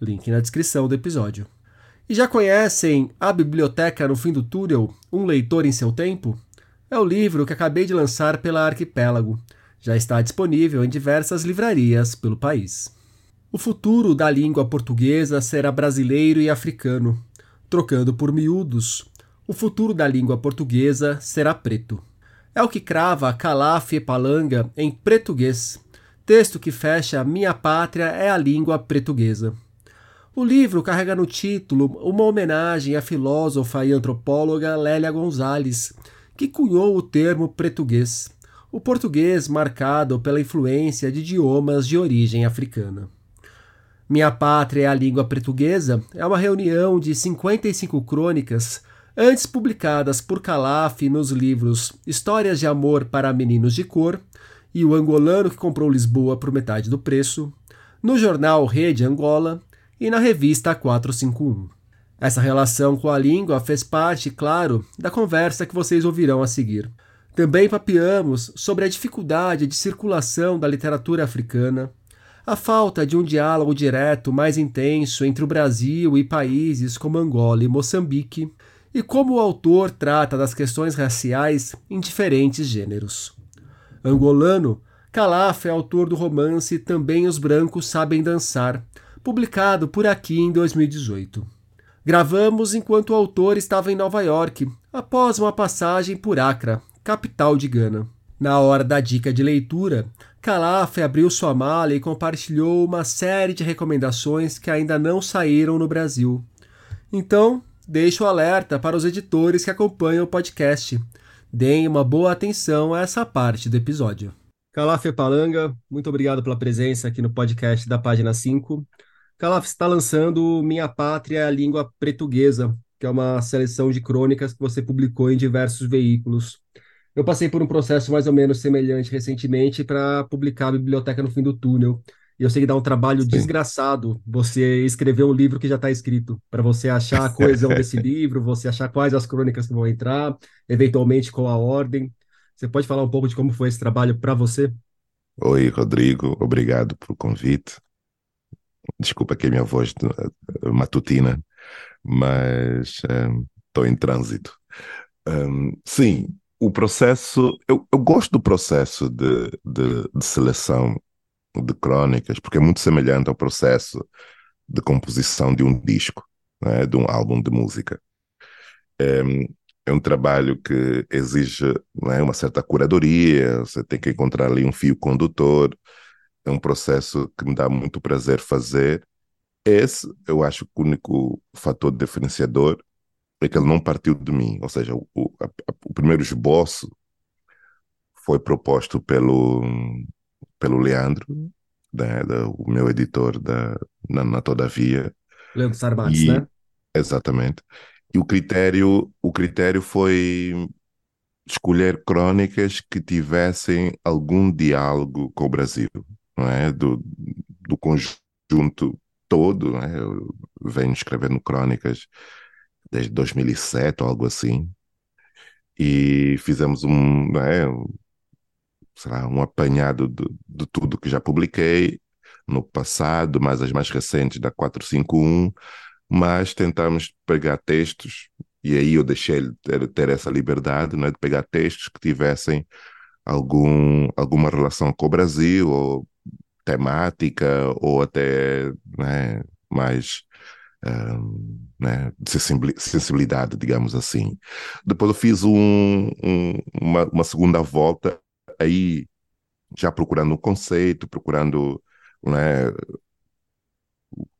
link na descrição do episódio. E já conhecem A Biblioteca no Fim do Túnel, Um Leitor em Seu Tempo? É o livro que acabei de lançar pela Arquipélago. Já está disponível em diversas livrarias pelo país. O futuro da língua portuguesa será brasileiro e africano. Trocando por miúdos, o futuro da língua portuguesa será preto. É o que crava Calaf e Palanga em Português, texto que fecha Minha Pátria é a Língua Portuguesa. O livro carrega no título uma homenagem à filósofa e antropóloga Lélia Gonzalez, que cunhou o termo português, o português marcado pela influência de idiomas de origem africana. Minha Pátria é a Língua Portuguesa é uma reunião de 55 crônicas, antes publicadas por Calaf nos livros Histórias de Amor para Meninos de Cor e O Angolano que Comprou Lisboa por Metade do Preço, no jornal Rede Angola e na revista 451. Essa relação com a língua fez parte, claro, da conversa que vocês ouvirão a seguir. Também papeamos sobre a dificuldade de circulação da literatura africana, a falta de um diálogo direto mais intenso entre o Brasil e países como Angola e Moçambique, e como o autor trata das questões raciais em diferentes gêneros. Angolano, Calaf é autor do romance Também os Brancos Sabem Dançar, publicado por aqui em 2018. Gravamos enquanto o autor estava em Nova York, após uma passagem por Accra, capital de Gana. Na hora da dica de leitura, Calaf abriu sua mala e compartilhou uma série de recomendações que ainda não saíram no Brasil. Então, deixo o alerta para os editores que acompanham o podcast. Deem uma boa atenção a essa parte do episódio. Calaf Palanga, muito obrigado pela presença aqui no podcast da página 5. Calaf está lançando Minha Pátria, a Língua Portuguesa, que é uma seleção de crônicas que você publicou em diversos veículos. Eu passei por um processo mais ou menos semelhante recentemente para publicar a Biblioteca no Fim do Túnel. E eu sei que dá um trabalho Sim. desgraçado você escrever um livro que já está escrito, para você achar a coesão desse livro, você achar quais as crônicas que vão entrar, eventualmente qual a ordem. Você pode falar um pouco de como foi esse trabalho para você? Oi, Rodrigo, obrigado pelo convite. Desculpa que a minha voz uh, matutina, mas estou um, em trânsito. Um, sim, o processo, eu, eu gosto do processo de, de, de, seleção de crônicas, porque é muito semelhante ao processo de composição de um disco, né, de um álbum de música. É, é um trabalho que exige né, uma certa curadoria, você tem que encontrar ali um fio condutor, é um processo que me dá muito prazer fazer. Esse, eu acho que o único fator diferenciador é que ele não partiu de mim, ou seja, o, o, primeiro esboço foi proposto pelo, pelo Leandro, né, da, o meu editor da, na, na Todavia. Leandro Sarmates, né? Exatamente. E o critério, o critério foi escolher crônicas que tivessem algum diálogo com o Brasil é? do, do conjunto todo. Não é? Eu venho escrevendo crônicas desde 2007 ou algo assim. E fizemos um, é? Será um apanhado de, de tudo que já publiquei no passado, mais as mais recentes da 451, mas tentamos pegar textos, e aí eu deixei ter, ter essa liberdade né, de pegar textos que tivessem algum, alguma relação com o Brasil, ou temática ou até né, mais um, né, de sensibilidade, digamos assim. Depois eu fiz um, um, uma, uma, segunda volta, aí já procurando um conceito, procurando né,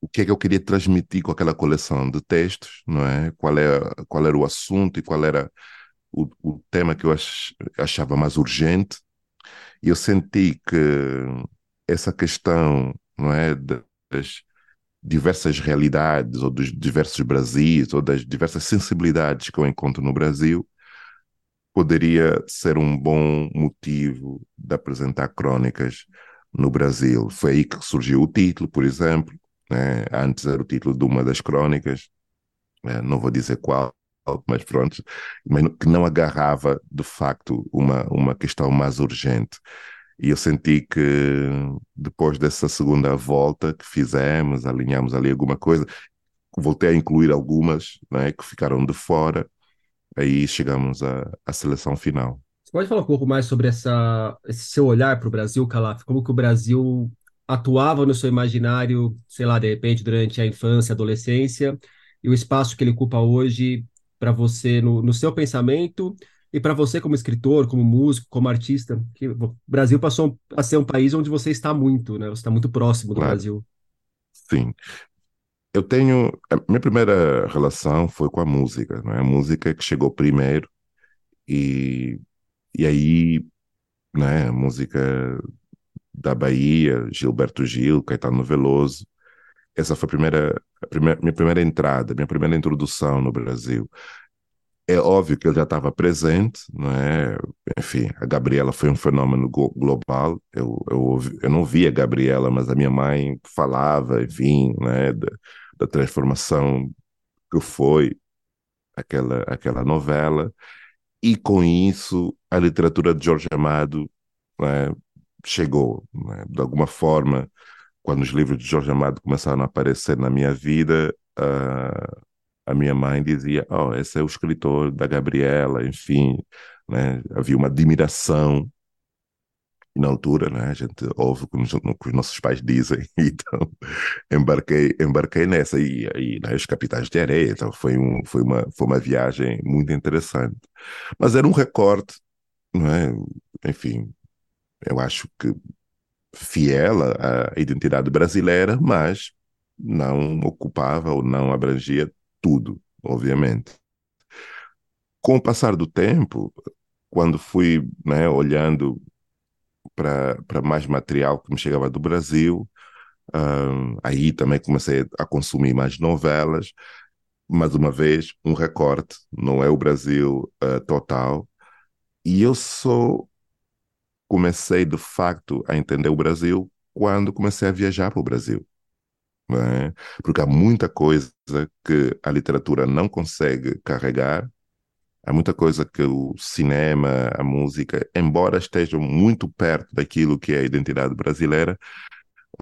o que é que eu queria transmitir com aquela coleção de textos, não é? Qual, é, qual era o assunto e qual era o, o tema que eu ach, achava mais urgente. E eu senti que essa questão não é das, diversas realidades, ou dos diversos Brasis, ou das diversas sensibilidades que eu encontro no Brasil, poderia ser um bom motivo de apresentar crônicas no Brasil. Foi aí que surgiu o título, por exemplo. Né? Antes era o título de uma das crônicas, né? não vou dizer qual, mas pronto, mas que não agarrava de facto uma, uma questão mais urgente. E eu senti que depois dessa segunda volta que fizemos, alinhamos ali alguma coisa, voltei a incluir algumas né, que ficaram de fora, aí chegamos à, à seleção final. Você pode falar um pouco mais sobre essa, esse seu olhar para o Brasil, Calaf? Como que o Brasil atuava no seu imaginário, sei lá, de repente, durante a infância, adolescência, e o espaço que ele ocupa hoje para você no, no seu pensamento e para você como escritor, como músico, como artista, que o Brasil passou a ser um país onde você está muito, né? Você está muito próximo do Claro. Brasil. Sim. Eu tenho. A minha primeira relação foi com a música, não é? A música que chegou primeiro, e, e aí, né? A música da Bahia, Gilberto Gil, Caetano Veloso. Essa foi a primeira, a primeira, minha primeira entrada, minha primeira introdução no Brasil. É óbvio que ele já estava presente, não é? Enfim, a Gabriela foi um fenômeno global. Eu, eu, eu não via a Gabriela, mas a minha mãe falava, enfim, né, da, da transformação que foi aquela, aquela novela. E com isso, a literatura de Jorge Amado, né, chegou, né? De alguma forma, quando os livros de Jorge Amado começaram a aparecer na minha vida, ah, a minha mãe dizia: Oh, esse é o escritor da Gabriela, enfim, né? Havia uma admiração. E na altura, né, a gente ouve o que os, o que os nossos pais dizem, então embarquei, embarquei nessa. E aí, né, os Capitães de Areia, então foi, um, foi, uma, foi uma viagem muito interessante. Mas era um recorte, não é? Enfim, eu acho que fiel à identidade brasileira, mas não ocupava ou não abrangia tudo, obviamente. Com o passar do tempo, quando fui né, olhando para mais material que me chegava do Brasil, ah, aí também comecei a consumir mais novelas. Mais uma vez, um recorte, não é o Brasil ah, total. E eu só comecei de facto a entender o Brasil quando comecei a viajar para o Brasil. Não é? Porque há muita coisa que a literatura não consegue carregar, há muita coisa que o cinema, a música, embora estejam muito perto daquilo que é a identidade brasileira,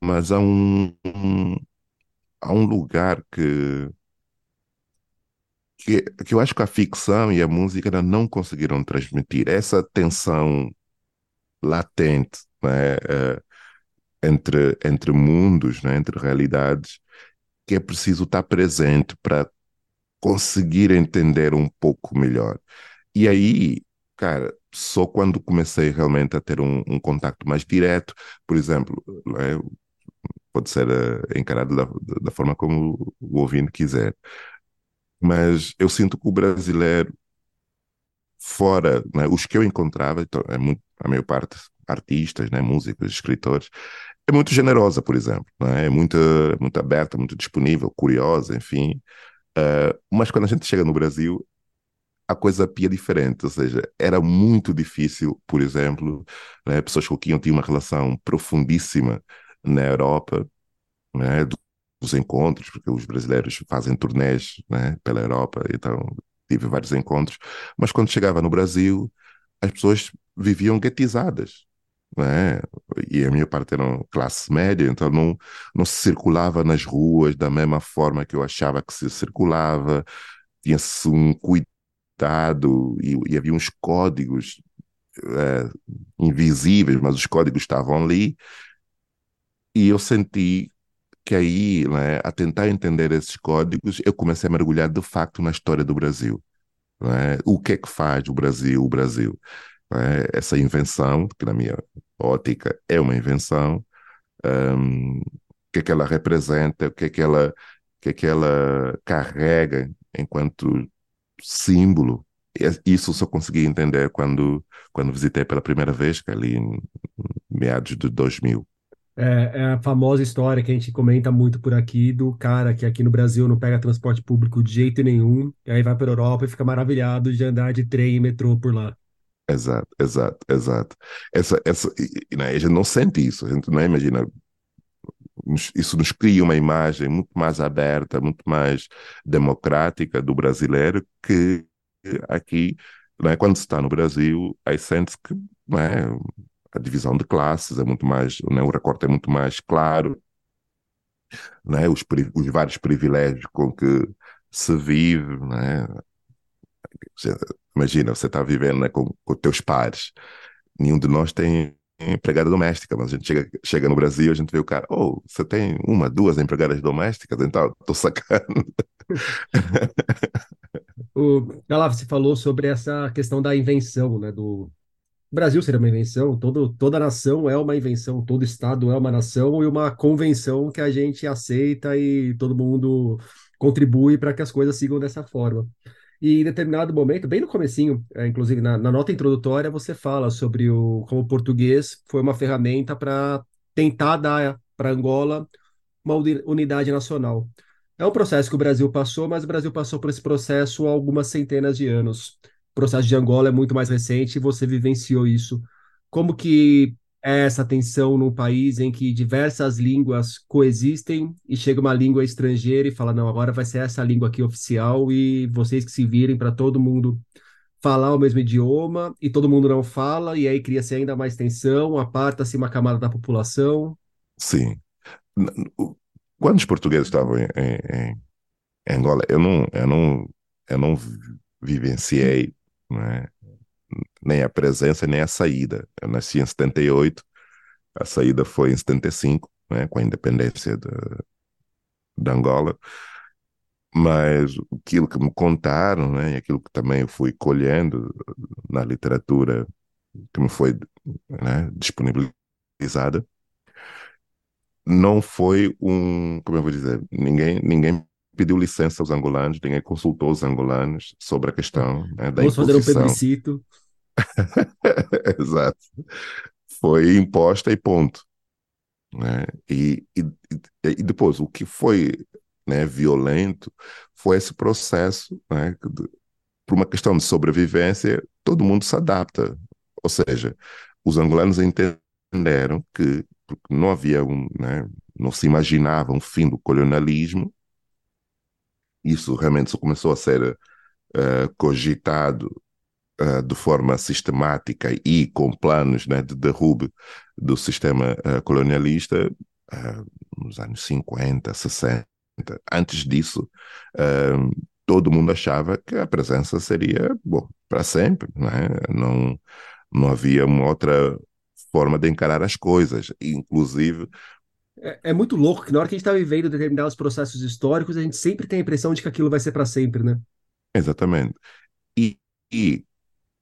mas há um, um- há um lugar que, que, que eu acho que a ficção e a música ainda não conseguiram transmitir. Essa tensão latente, né, eh, entre, entre mundos, né, entre realidades, que é preciso estar presente para conseguir entender um pouco melhor. E aí, cara, só quando comecei realmente a ter um, um contacto mais direto, por exemplo, né, pode ser eh, encarado da, da forma como o ouvinte quiser, mas eu sinto que o brasileiro, fora, né, os que eu encontrava, então, é muito, a maior parte artistas, né, músicos, escritores, é muito generosa, por exemplo, né? É muito, muito aberta, muito disponível, curiosa, enfim. Uh, mas quando a gente chega no Brasil, a coisa pia diferente, ou seja, era muito difícil, por exemplo, né, pessoas com quem eu tinha uma relação profundíssima na Europa, né, dos encontros, porque os brasileiros fazem turnês, né, pela Europa, então tive vários encontros, mas quando chegava no Brasil, as pessoas viviam guetizadas, né? E a minha parte era classe média, então não, não se circulava nas ruas da mesma forma que eu achava que se circulava, tinha-se um cuidado e, e havia uns códigos é, invisíveis, mas os códigos estavam ali, e eu senti que aí, né, a tentar entender esses códigos, eu comecei a mergulhar de facto na história do Brasil. né? O que é que faz o Brasil o Brasil? Né? Essa invenção, que na minha ótica é uma invenção, um, o que é que ela representa, o que é que ela, que é que ela carrega enquanto símbolo. E Isso só consegui entender quando, quando visitei pela primeira vez, que é ali em meados de 2000. É, é a famosa história que a gente comenta muito por aqui do cara que aqui no Brasil não pega transporte público de jeito nenhum, e aí vai para a Europa e fica maravilhado de andar de trem e metrô por lá. Exato, exato, exato. Essa, essa, e, né, a gente não sente isso, a gente não imagina. Isso nos cria uma imagem muito mais aberta, muito mais democrática do brasileiro que aqui, né, quando se está no Brasil, aí sente-se que né, a divisão de classes é muito mais, o recorte é muito mais claro, os, os vários privilégios com que se vive, Imagina, você está vivendo né, com, com teus pares. Nenhum de nós tem empregada doméstica, mas a gente chega, chega no Brasil, a gente vê o cara, oh, você tem uma, duas empregadas domésticas, então estou sacando. o, lá, você falou sobre essa questão da invenção, né, do o Brasil seria uma invenção, todo, toda nação é uma invenção, todo estado é uma nação e uma convenção que a gente aceita e todo mundo contribui para que as coisas sigam dessa forma. E em determinado momento, bem no comecinho, é, inclusive na, na, nota introdutória, você fala sobre o, como o português foi uma ferramenta para tentar dar para Angola uma unidade nacional. É um processo que o Brasil passou, mas o Brasil passou por esse processo há algumas centenas de anos. O processo de Angola é muito mais recente e você vivenciou isso. Como que essa tensão num país em que diversas línguas coexistem e chega uma língua estrangeira e fala, não, agora vai ser essa língua aqui oficial e vocês que se virem para todo mundo falar o mesmo idioma e todo mundo não fala e aí cria-se ainda mais tensão, aparta-se uma camada da população. Sim. Quando os portugueses estavam em, em, em Angola, eu não, eu não, eu não vivenciei né, nem a presença nem a saída. Eu nasci em 78, a saída foi em 75, né, com a independência de, Angola. Mas aquilo que me contaram, né, e aquilo que também eu fui colhendo na literatura que me foi né, disponibilizada, não foi um, como eu vou dizer, ninguém, ninguém pediu licença aos angolanos, ninguém consultou os angolanos sobre a questão né, da Vamos imposição. fazer um plebiscito. Exato. Foi imposta e ponto. Né? E, e, e depois, o que foi né, violento foi esse processo, né, por uma questão de sobrevivência, todo mundo se adapta. Ou seja, os angolanos entenderam que não havia um, né, não se imaginava um fim do colonialismo. Isso realmente só começou a ser uh, cogitado uh, de forma sistemática e com planos né, de derrube do sistema uh, colonialista nos anos 50, 60. Antes disso, todo mundo achava que a presença seria para sempre. Né? Não, não havia uma outra forma de encarar as coisas, inclusive é, é, muito louco que na hora que a gente está vivendo determinados processos históricos, a gente sempre tem a impressão de que aquilo vai ser para sempre, né? Exatamente. E, e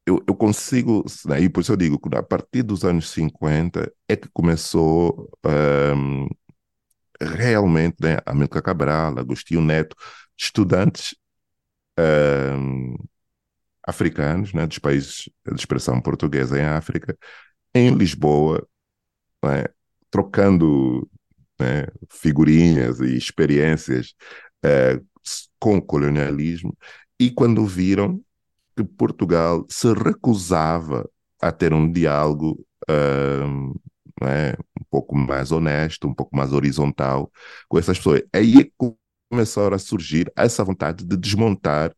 eu, eu consigo, né, e por isso eu digo que a partir dos anos 50 é que começou um, realmente né, Amílcar Cabral, Agostinho Neto, estudantes um, africanos, né, dos países de expressão portuguesa em África, em Lisboa, né, trocando né, figurinhas e experiências uh, com colonialismo, e quando viram que Portugal se recusava a ter um diálogo uh, é, um pouco mais honesto, um pouco mais horizontal com essas pessoas. Aí é começaram a surgir essa vontade de desmontar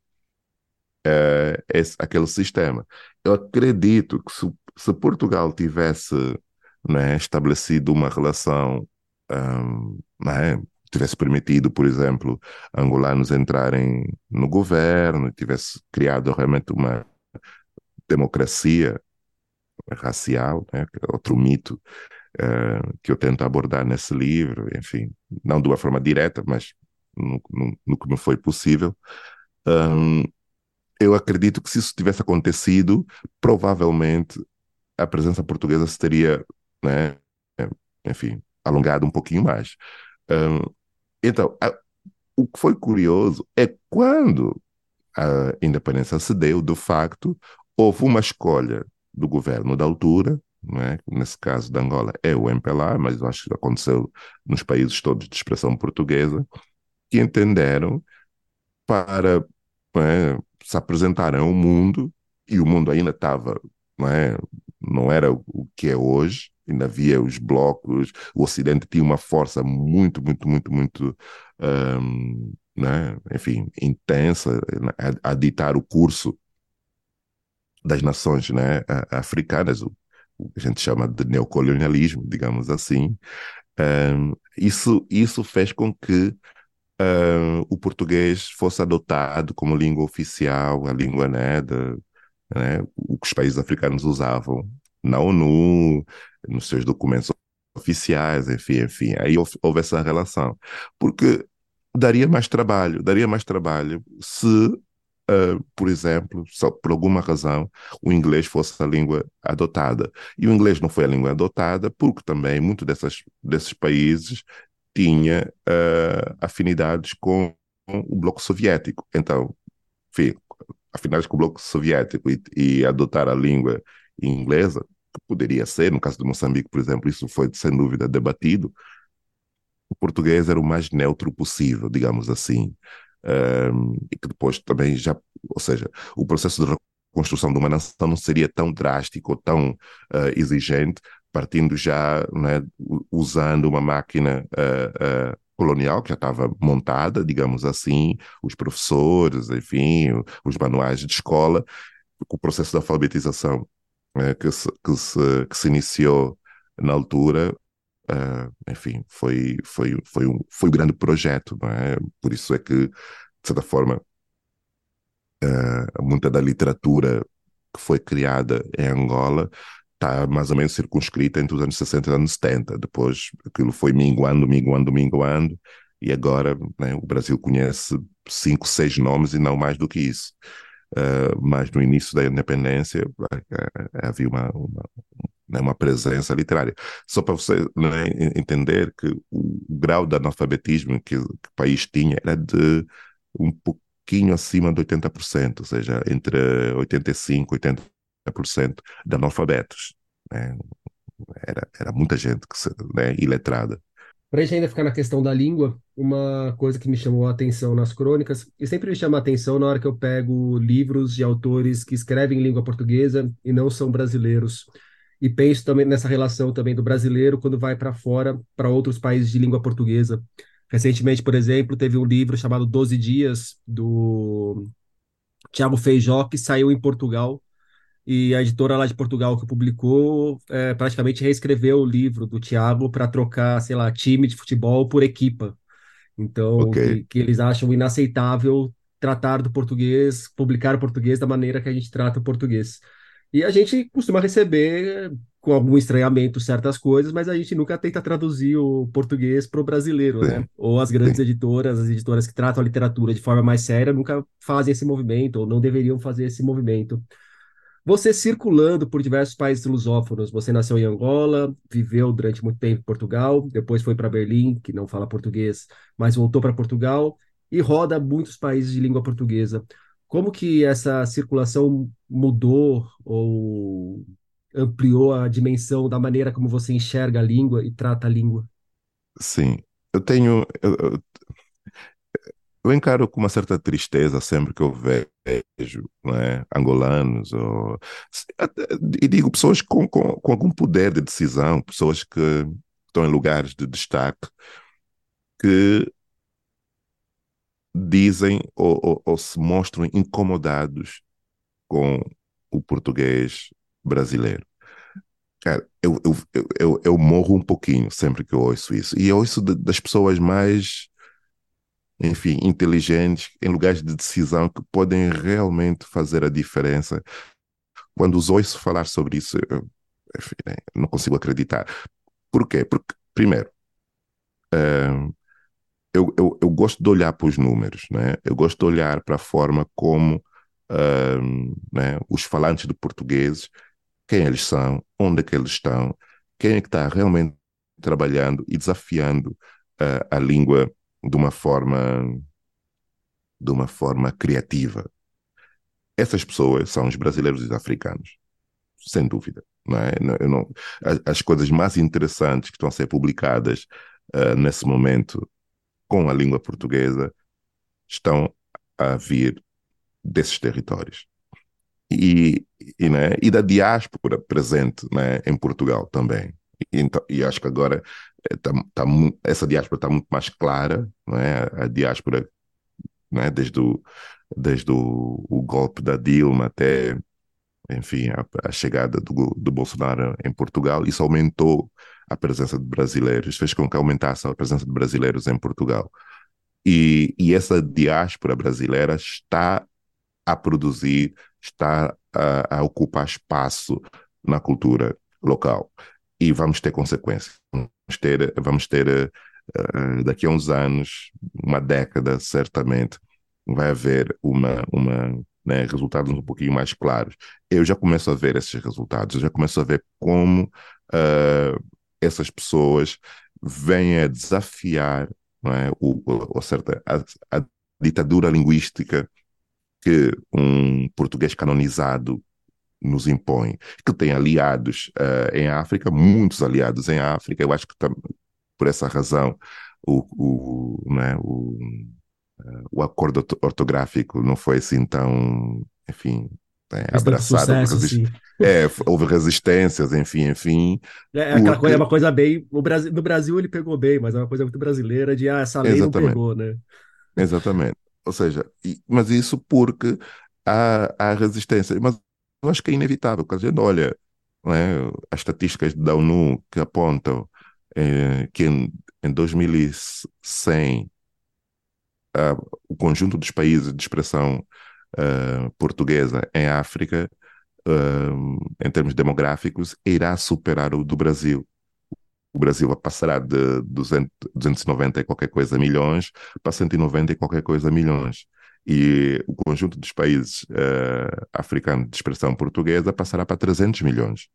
uh, esse, aquele sistema. Eu acredito que se, se Portugal tivesse né, estabelecido uma relação um, é, tivesse permitido, por exemplo, angolanos entrarem no governo, tivesse criado realmente uma democracia racial, né? É outro mito uh, que eu tento abordar nesse livro, enfim, não de uma forma direta, mas no, no, no que me foi possível. Um, eu acredito que se isso tivesse acontecido, provavelmente a presença portuguesa se teria, né, enfim, alongado um pouquinho mais. Um, então, a, o que foi curioso é quando a independência se deu, de facto, houve uma escolha do governo da altura, é? nesse caso de Angola é o MPLA, mas acho que aconteceu nos países todos de expressão portuguesa, que entenderam para é, se apresentarem ao mundo, e o mundo ainda estava, é, não era o que é hoje, ainda havia os blocos, o Ocidente tinha uma força muito, muito, muito, muito, um, né, enfim, intensa a, a, ditar o curso das nações né, africanas, o, o que a gente chama de neocolonialismo, digamos assim. Um, isso, isso fez com que uh, o português fosse adotado como língua oficial, a língua né, de, né, o que os países africanos usavam na ONU, nos seus documentos oficiais, enfim, enfim. Aí houve essa relação. Porque daria mais trabalho, daria mais trabalho se, uh, por exemplo, só por alguma razão, o inglês fosse a língua adotada. E o inglês não foi a língua adotada porque também muitos desses países tinha uh, afinidades com o bloco soviético. Então, enfim, afinidades com o bloco soviético e, e adotar a língua inglesa poderia ser, no caso de Moçambique, por exemplo, isso foi sem dúvida debatido. O português era o mais neutro possível, digamos assim. Um, e que depois também já, ou seja, o processo de reconstrução de uma nação não seria tão drástico ou tão uh, exigente, partindo já, né, usando uma máquina uh, uh, colonial que já estava montada, digamos assim, os professores, enfim, os manuais de escola, o processo de alfabetização uh, que, se, que, se, que se iniciou na altura, uh, enfim, foi, foi, foi, um, foi um grande projeto, é? Por isso é que, de certa forma, uh, muita da literatura que foi criada em Angola está mais ou menos circunscrita entre os anos 60 e anos 70. Depois aquilo foi minguando, minguando, minguando, e agora né, o Brasil conhece cinco, seis nomes e não mais do que isso. Uh, mas no início da independência uh, havia uma, uma, né, uma, presença literária. Só para você né, entender que o grau de analfabetismo que, que o país tinha era de um pouquinho acima de 80%, ou seja, entre 85% e 80% de analfabetos. Né? Era, era muita gente que né, iletrada. Para a gente ainda ficar na questão da língua, uma coisa que me chamou a atenção nas crônicas, e sempre me chama a atenção na hora que eu pego livros de autores que escrevem em língua portuguesa e não são brasileiros. E penso também nessa relação também do brasileiro quando vai para fora, para outros países de língua portuguesa. Recentemente, por exemplo, teve um livro chamado Doze Dias, do Tiago Feijó, que saiu em Portugal e a editora lá de Portugal que publicou é, praticamente reescreveu o livro do Tiago para trocar, sei lá, time de futebol por equipa. Então, okay. que, que, eles acham inaceitável tratar do português, publicar o português da maneira que a gente trata o português. E a gente costuma receber com algum estranhamento certas coisas, mas a gente nunca tenta traduzir o português para o brasileiro, né? Sim. né? Ou as grandes Sim. editoras, as editoras que tratam a literatura de forma mais séria, nunca fazem esse movimento, ou não deveriam fazer esse movimento. Você circulando por diversos países lusófonos, você nasceu em Angola, viveu durante muito tempo em Portugal, depois foi para Berlim, que não fala português, mas voltou para Portugal e roda muitos países de língua portuguesa. Como que essa circulação mudou ou ampliou a dimensão da maneira como você enxerga a língua e trata a língua? Sim, eu tenho. Eu, eu encaro com uma certa tristeza sempre que eu vejo é, angolanos ou, e digo pessoas com, com, com, algum poder de decisão, pessoas que estão em lugares de destaque, que dizem ou, ou, ou se mostram incomodados com o português brasileiro. Cara, eu, eu, eu, eu, morro um pouquinho sempre que eu ouço isso. E eu ouço de, das pessoas mais enfim, inteligentes, em lugares de decisão que podem realmente fazer a diferença. Quando os ouço falar sobre isso, eu, enfim, né, não consigo acreditar. Por quê? Porque, primeiro, uh, eu, eu, eu, gosto de olhar para os números, né? eu gosto de olhar para a forma como uh, né, os falantes de portugueses, quem eles são, onde é que eles estão, quem é que está realmente trabalhando e desafiando uh, a língua de uma forma de uma forma criativa. Essas pessoas são os brasileiros e os africanos, sem dúvida. Não é? Eu não, as, coisas mais interessantes que estão a ser publicadas uh, nesse momento com a língua portuguesa estão a vir desses territórios. E, e, né, e da diáspora presente né, em Portugal também. E, então, e acho que agora eh, tá, tá, essa diáspora está muito mais clara, né, a diáspora né, desde, o, desde o, o golpe da Dilma até enfim, a, a chegada do, do, Bolsonaro em Portugal, isso aumentou a presença de brasileiros, fez com que aumentasse a presença de brasileiros em Portugal. E, e essa diáspora brasileira está a produzir, está a, a ocupar espaço na cultura local. E vamos ter consequências. Vamos ter, vamos ter uh, daqui a uns anos, uma década, certamente, vai haver uma, uma né, resultados um pouquinho mais claros. Eu já começo a ver esses resultados, eu já começo a ver como uh, essas pessoas vêm a desafiar não é, o, o, certa, a, a ditadura linguística que um português canonizado nos impõe, que tem aliados uh, em África, muitos aliados em África. Eu acho que por essa razão o, o, né, o, uh, o acordo ortográfico não foi assim tão, enfim, é, abraçado. Sucesso, é, houve resistências, enfim, enfim. É, é aquela coisa, é uma coisa bem. O Brasil, no Brasil ele pegou bem, mas é uma coisa muito brasileira de ah, essa lei Exatamente. não pegou, né? Exatamente. Ou seja, e, mas isso porque há, há resistência. Mas eu acho que é inevitável, a gente olha é, as estatísticas da ONU que apontam é, que em, em 2100 o conjunto dos países de expressão uh, portuguesa em África, uh, em termos demográficos, irá superar o do Brasil. O Brasil passará de 200, 290 e qualquer coisa milhões para 190 e qualquer coisa milhões. E o conjunto dos países uh, africanos de expressão portuguesa passará para 300 milhões.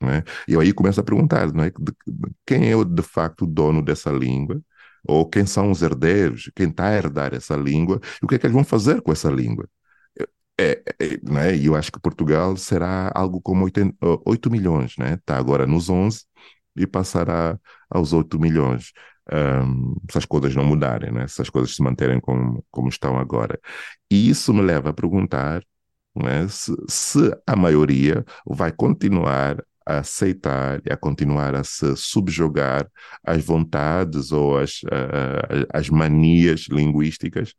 Né? E eu aí começo a perguntar não é? de, de, quem é de facto o dono dessa língua ou quem são os herdeiros, quem está a herdar essa língua, e o que é que eles vão fazer com essa língua. É, é, né? E eu acho que Portugal será algo como 8, 8 milhões, né? Está agora nos 11 e passará aos 8 milhões. Um, se as coisas não mudarem, né? se as coisas se manterem como, como estão agora. E isso me leva a perguntar né? se, se a maioria vai continuar a aceitar e a continuar a se subjugar às vontades ou às, às manias linguísticas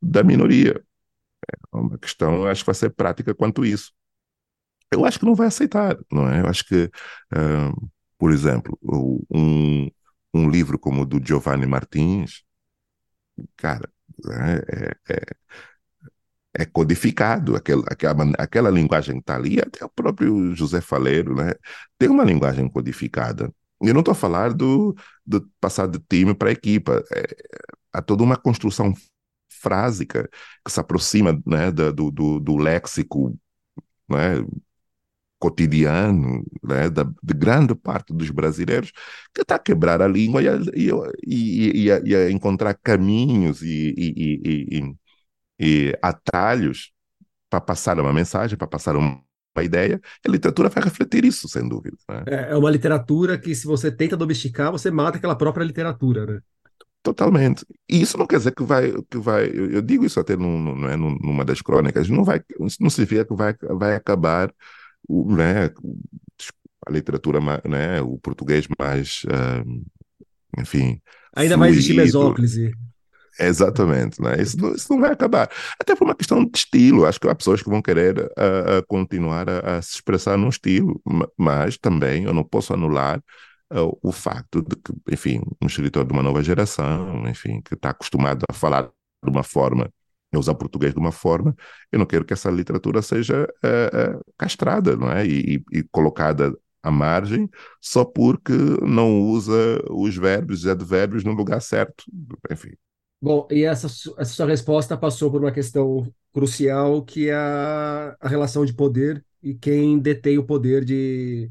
da minoria. É uma questão, acho que vai ser prática quanto isso. Eu acho que não vai aceitar, não é? Eu acho que, uh, por exemplo, um, um livro como o do Giovanni Martins, cara, é, é, é é codificado, aquela, aquela, aquela linguagem que está ali, até o próprio José Faleiro, né? Tem uma linguagem codificada. Eu não estou a falar do, do passar de time para equipa. É, há toda uma construção frásica que se aproxima né, do, do, do léxico né, cotidiano né, da, de grande parte dos brasileiros que está a quebrar a língua e a, e, e, e, a, e a encontrar caminhos e, e atalhos para passar uma mensagem, para passar uma ideia, a literatura vai refletir isso, sem dúvida. Né? É, é uma literatura que, se você tenta domesticar, você mata aquela própria literatura, né? Totalmente. E isso não quer dizer que vai, que vai eu, digo isso até num, é, numa das crônicas, não vai, não significa que vai, vai acabar o, né, a literatura, né, o português mais, uh, enfim. Ainda fluido. vai existir mesóclise. Exatamente, né? isso, não, isso não vai acabar. Até por uma questão de estilo, acho que há pessoas que vão querer uh, uh, continuar a, a, se expressar num estilo, mas também eu não posso anular uh, o facto de que, enfim, um escritor de uma nova geração, enfim, que está acostumado a falar de uma forma, a usar português de uma forma, eu não quero que essa literatura seja castrada, não é? E, e, e colocada à margem só porque não usa os verbos e advérbios no lugar certo. Enfim, Bom, e essa, essa sua resposta passou por uma questão crucial, que é a, a relação de poder e quem detém o poder de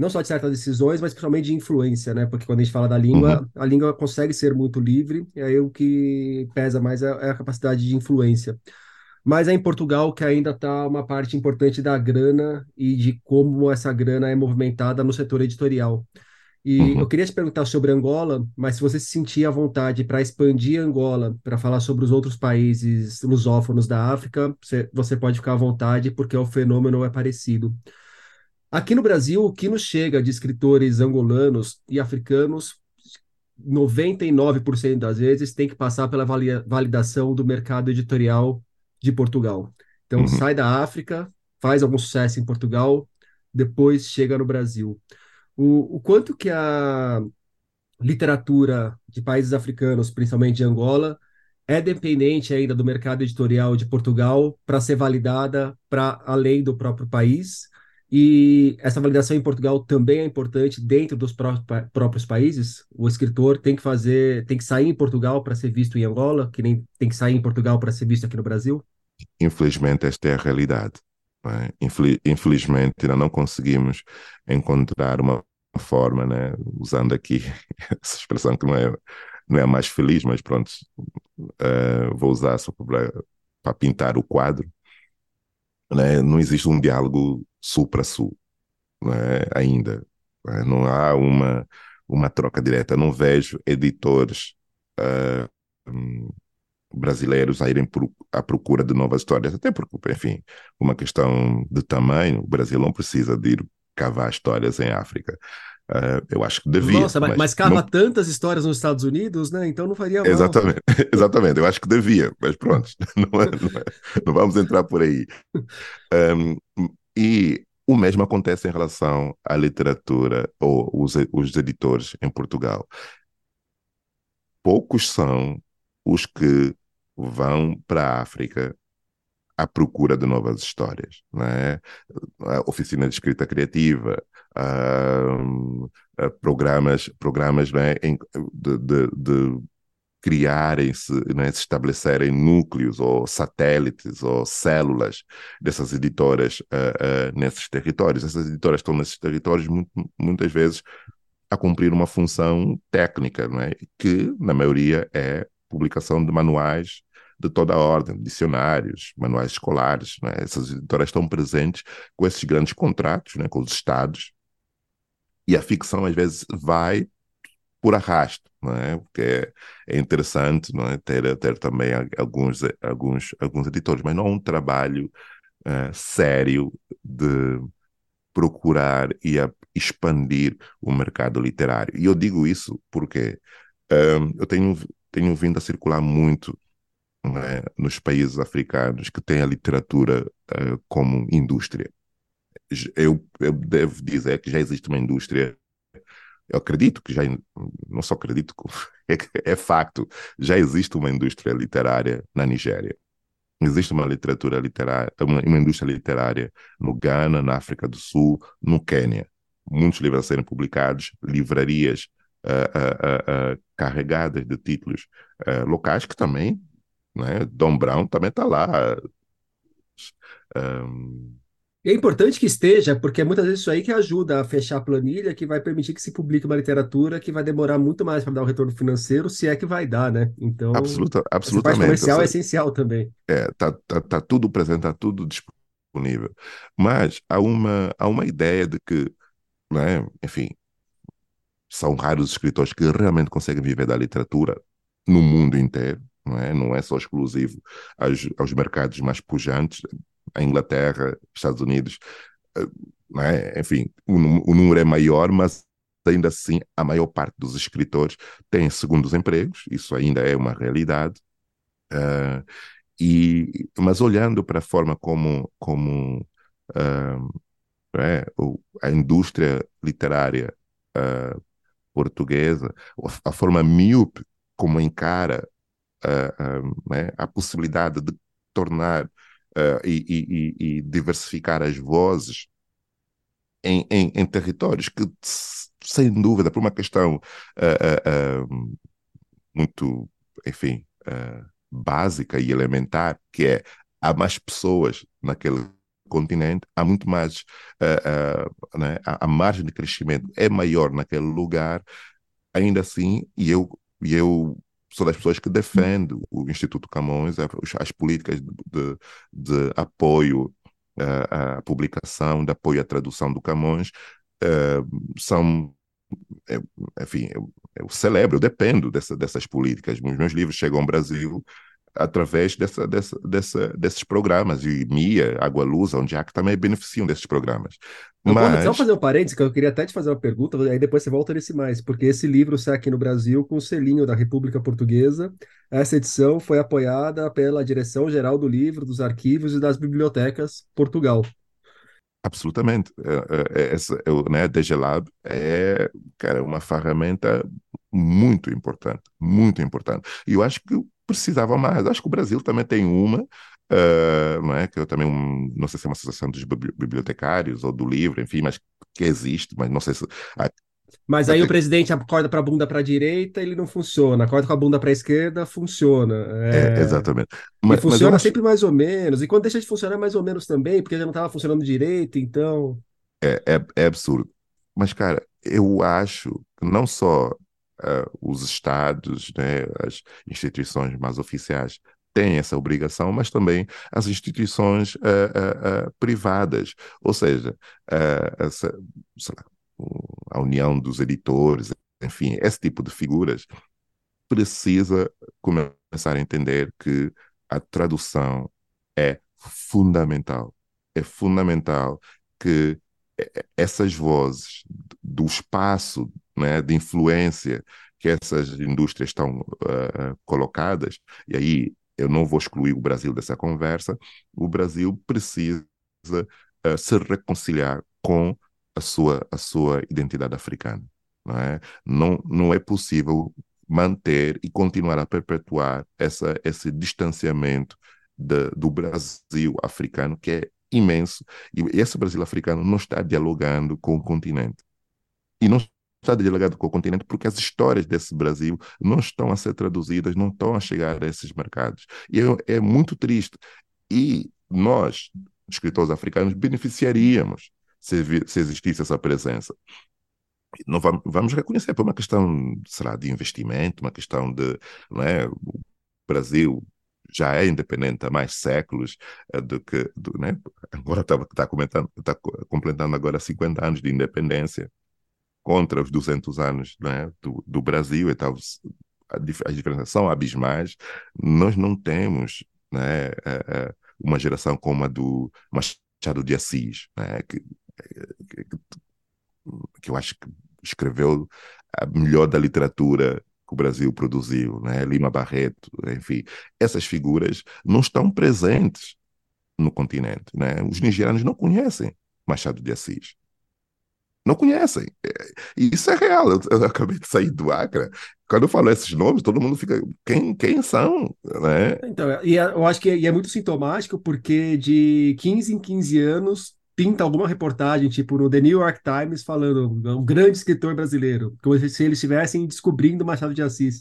não só de certas decisões, mas principalmente de influência, né? Porque quando a gente fala da língua, uhum. a língua consegue ser muito livre, e aí o que pesa mais é, é a capacidade de influência. mas é em Portugal que ainda está uma parte importante da grana e de como essa grana é movimentada no setor editorial. E eu Uhum, queria te perguntar sobre Angola, mas se você se sentir à vontade para expandir Angola, para falar sobre os outros países lusófonos da África, você, você pode ficar à vontade, porque o fenômeno é parecido. Aqui no Brasil, o que nos chega de escritores angolanos e africanos, 99% das vezes tem que passar pela validação do mercado editorial de Portugal. Então, uhum. sai da África, faz algum sucesso em Portugal, depois chega no Brasil. O, o quanto que a literatura de países africanos, principalmente de Angola, é dependente ainda do mercado editorial de Portugal para ser validada para além do próprio país. E essa validação em Portugal também é importante dentro dos pró- próprios países. O escritor tem que fazer, tem que sair em Portugal para ser visto em Angola, que nem tem que sair em Portugal para ser visto aqui no Brasil. Infelizmente, esta é a realidade. é? Infeli- Infelizmente, ainda não conseguimos encontrar uma forma, né? Usando aqui essa expressão que não é, não é mais feliz, mas pronto, eh, vou usar só para pintar o quadro. Né? Não existe um diálogo sul para sul, né? Ainda. né? Não há uma, uma troca direta. Não vejo editores. hum, brasileiros a irem pro- à procura de novas histórias, até porque, enfim, uma questão de tamanho, o Brasil não precisa de ir cavar histórias em África. Ah, eu acho que devia, Nossa, mas, mas mas cava não, tantas histórias nos Estados Unidos, né? Então não faria mal. exatamente, exatamente, eu acho que devia, mas pronto, não, é- não é- não vamos entrar por aí. Um, e o mesmo acontece em relação à literatura ou os, os editores em Portugal. Poucos são os que vão para a África à procura de novas histórias, não é? A oficina de escrita criativa, ah, ah, programas, programas é? Em- de, de, de criarem-se, não é? se estabelecerem núcleos ou satélites ou células dessas editoras ah, ah, nesses territórios. Essas editoras estão nesses territórios muito- muitas vezes a cumprir uma função técnica, não é? que na maioria é publicação de manuais de toda a ordem, dicionários, manuais escolares. É? Essas editoras estão presentes com esses grandes contratos né, com os estados e a ficção às vezes vai por arrasto, não é? Porque é, é interessante, não é? Ter, ter também alguns, alguns, alguns editores, mas não um trabalho eh, sério de procurar e expandir o mercado literário. E eu digo isso porque um, eu tenho, tenho vindo a circular muito né, nos países africanos que têm a literatura uh, como indústria. Eu, eu devo dizer que já existe uma indústria eu acredito que já, não só acredito, é, é facto, já existe uma indústria literária na Nigéria. Existe uma literatura literária, uma, uma indústria literária no Ghana, na África do Sul, no Quênia. Muitos livros a serem publicados, livrarias uh, uh, uh, carregadas de títulos locais que também, né, Dom Brown também está lá. Um... É importante que esteja, porque é muitas vezes isso aí que ajuda a fechar a planilha, que vai permitir que se publique uma literatura que vai demorar muito mais para dar o retorno financeiro, se é que vai dar, né? Então, Absoluta, essa parte absolutamente. comercial é essencial também. É, tá, tá, tá tudo presente, está tudo disponível. Mas há uma, há uma ideia de que, né, enfim, são raros os escritores que realmente conseguem viver da literatura no mundo inteiro, não é, não é só exclusivo aos, aos mercados mais pujantes, a Inglaterra, Estados Unidos, não é? enfim, o, o número é maior, mas ainda assim a maior parte dos escritores tem segundos empregos, isso ainda é uma realidade. Uh, e, mas olhando para a forma como, como uh, é, a indústria literária uh, portuguesa, a forma míope como encara né, a possibilidade de tornar e, e, e, diversificar as vozes em, em, em, territórios que, sem dúvida, por uma questão muito, enfim, básica e elementar, que é há mais pessoas naquele continente, há muito mais, uh, uh, né, a, a, margem de crescimento é maior naquele lugar, ainda assim, e eu, e eu sou das pessoas que defende o Instituto Camões, as políticas de, de, apoio à, à, publicação, de apoio à tradução do Camões, uh, são enfim, eu, eu, celebro, eu dependo dessa, dessas políticas. Os meus livros chegam ao Brasil através dessa, dessa, dessa, desses programas, e MIA, Água Luz, onde há que também beneficiam desses programas. Mas... Mas... Só fazer um parênteses, que eu queria até te fazer uma pergunta, aí depois você volta nesse mais, porque esse livro sai aqui no Brasil com o selinho da República Portuguesa. Essa edição foi apoiada pela Direção-Geral do Livro, dos Arquivos e das Bibliotecas Portugal. Absolutamente. É, é, é essa, né, a DGLab é, cara, uma ferramenta muito importante, muito importante. E eu acho que precisava mais. Acho que o Brasil também tem uma, uh, não é? Que eu também, um, não sei se é uma associação dos bibliotecários ou do livro, enfim, mas que existe, mas não sei se. mas aí o presidente acorda para a bunda para a direita, ele não funciona. Acorda com a bunda para a esquerda, funciona. É... É, exatamente. Mas, e funciona mas sempre mais ou menos. E quando deixa de funcionar, mais ou menos também, porque já não estava funcionando direito, então. É, é, é, absurdo. Mas, cara, eu acho que não só uh, os estados, né, as instituições mais oficiais têm essa obrigação, mas também as instituições uh, uh, privadas, ou seja, essa, lá, a união dos editores, enfim, esse tipo de figuras precisa começar a entender que a tradução é fundamental. É fundamental que essas vozes do espaço né, de influência que essas indústrias estão uh, colocadas, e aí eu não vou excluir o Brasil dessa conversa, o Brasil precisa uh, se reconciliar com a sua, a sua identidade africana. Não é? não, não é possível manter e continuar a perpetuar essa, esse distanciamento de, do Brasil africano, que é imenso, e esse Brasil africano não está dialogando com o continente. E não está dialogado com o continente porque as histórias desse Brasil não estão a ser traduzidas, não estão a chegar a esses mercados. E é, é muito triste. E nós, escritores africanos, beneficiaríamos se, se existisse essa presença. Não vamos, vamos reconhecer por uma questão, será, de investimento, uma questão de, não é, o Brasil já é independente há mais séculos uh, do que, do, né? agora está tá comentando, está completando agora 50 anos de independência contra os 200 anos né, do, do Brasil, então as diferenças são abismais. Nós não temos né, uma geração como a do Machado de Assis, né, que, que, que eu acho que escreveu a melhor da literatura que o Brasil produziu, né? Lima Barreto, enfim, essas figuras não estão presentes no continente, né? Os nigerianos não conhecem Machado de Assis. Não conhecem. E isso é real. Eu, eu, acabei de sair do Acre. Quando eu falo esses nomes, todo mundo fica. Quem, quem são? Né? Então, e é, eu acho que é, é muito sintomático, porque de 15 em 15 anos pinta alguma reportagem, tipo no The New York Times, falando um grande escritor brasileiro, como se eles estivessem descobrindo Machado de Assis.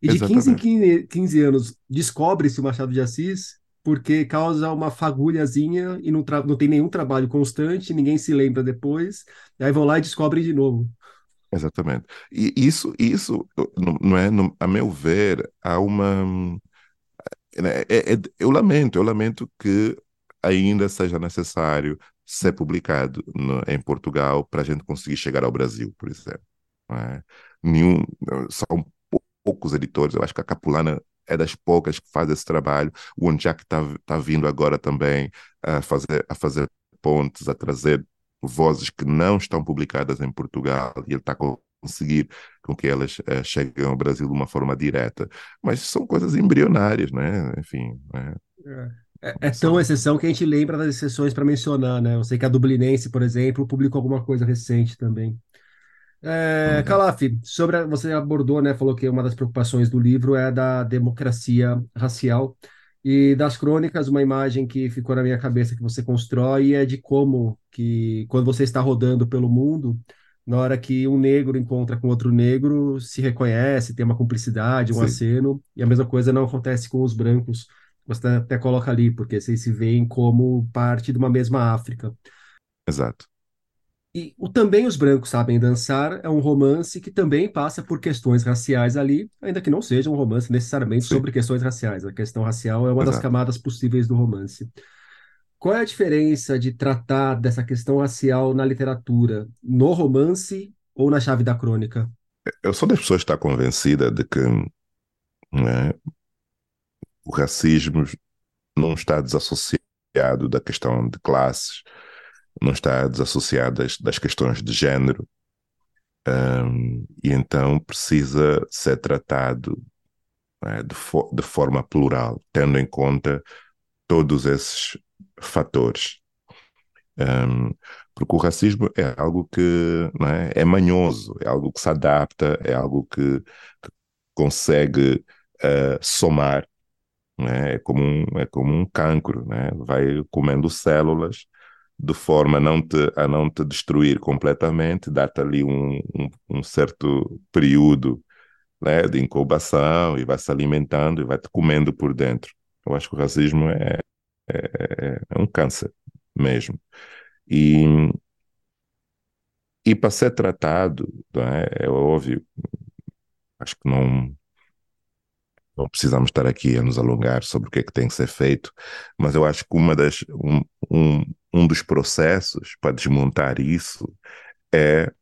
E de 15 em 15, 15 anos descobre-se o Machado de Assis porque causa uma fagulhazinha e não, não tem nenhum trabalho constante, ninguém se lembra depois, aí vão lá e descobrem de novo. Exatamente. E isso, isso não é, a meu ver, há uma. É, é, é, eu lamento, eu lamento que ainda seja necessário ser publicado no, em Portugal para a gente conseguir chegar ao Brasil, por exemplo. É? Nenhum, são poucos editores, eu acho que a Capulana é das poucas que faz esse trabalho. O Onjak está tá vindo agora também a fazer, a fazer pontes, a trazer vozes que não estão publicadas em Portugal e ele está conseguir com que elas uh, cheguem ao Brasil de uma forma direta. Mas são coisas embrionárias, né? Enfim. Né? É, é tão exceção que a gente lembra das exceções para mencionar, né? Eu sei que a Dublinense, por exemplo, publicou alguma coisa recente também. É, Calaf, sobre a, você abordou, né, falou que uma das preocupações do livro é da democracia racial e das crônicas, uma imagem que ficou na minha cabeça que você constrói é de como que quando você está rodando pelo mundo, na hora que um negro encontra com outro negro, se reconhece, tem uma cumplicidade, um Sim. aceno, e a mesma coisa não acontece com os brancos. Você até coloca ali, porque vocês se veem como parte de uma mesma África. Exato. E o Também os Brancos Sabem Dançar é um romance que também passa por questões raciais ali, ainda que não seja um romance necessariamente Sim, sobre questões raciais. A questão racial é uma das exato. camadas possíveis do romance. Qual é a diferença de tratar dessa questão racial na literatura, no romance ou na chave da crônica? Eu sou das pessoas que está convencida de que né, o racismo não está desassociado da questão de classes, não está desassociado das, questões de género, um, e então precisa ser tratado né, de, fo de forma plural, tendo em conta todos esses fatores. Um, porque o racismo é algo que é? é, manhoso, é algo que se adapta, é algo que, que consegue uh, somar, é? é? como um, é como um cancro, né? vai comendo células de forma a não te, a não te destruir completamente, dá-te ali um, um, um, certo período né, de incubação e vai se alimentando e vai te comendo por dentro. Eu acho que o racismo é, é, é um câncer mesmo. E, e para ser tratado, é? é óbvio, acho que não, não precisamos estar aqui a nos alongar sobre o que é que tem que ser feito, mas eu acho que uma das, um, um, um dos processos para desmontar isso é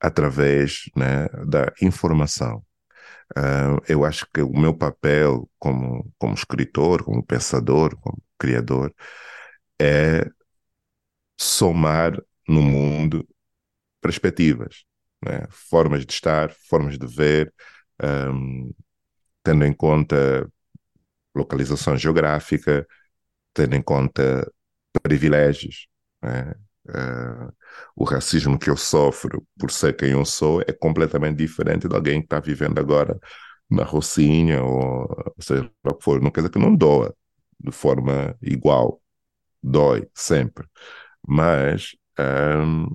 através né, da informação. Uh, eu acho que o meu papel como, como escritor, como pensador, como criador, é somar no mundo perspectivas, né? formas de estar, formas de ver, um, tendo em conta localização geográfica, tendo em conta privilégios. Né? Uh, o racismo que eu sofro por ser quem eu sou é completamente diferente de alguém que está vivendo agora na Rocinha, ou, seja, o que for. Não quer dizer que não doa de forma igual, dói sempre. Mas um,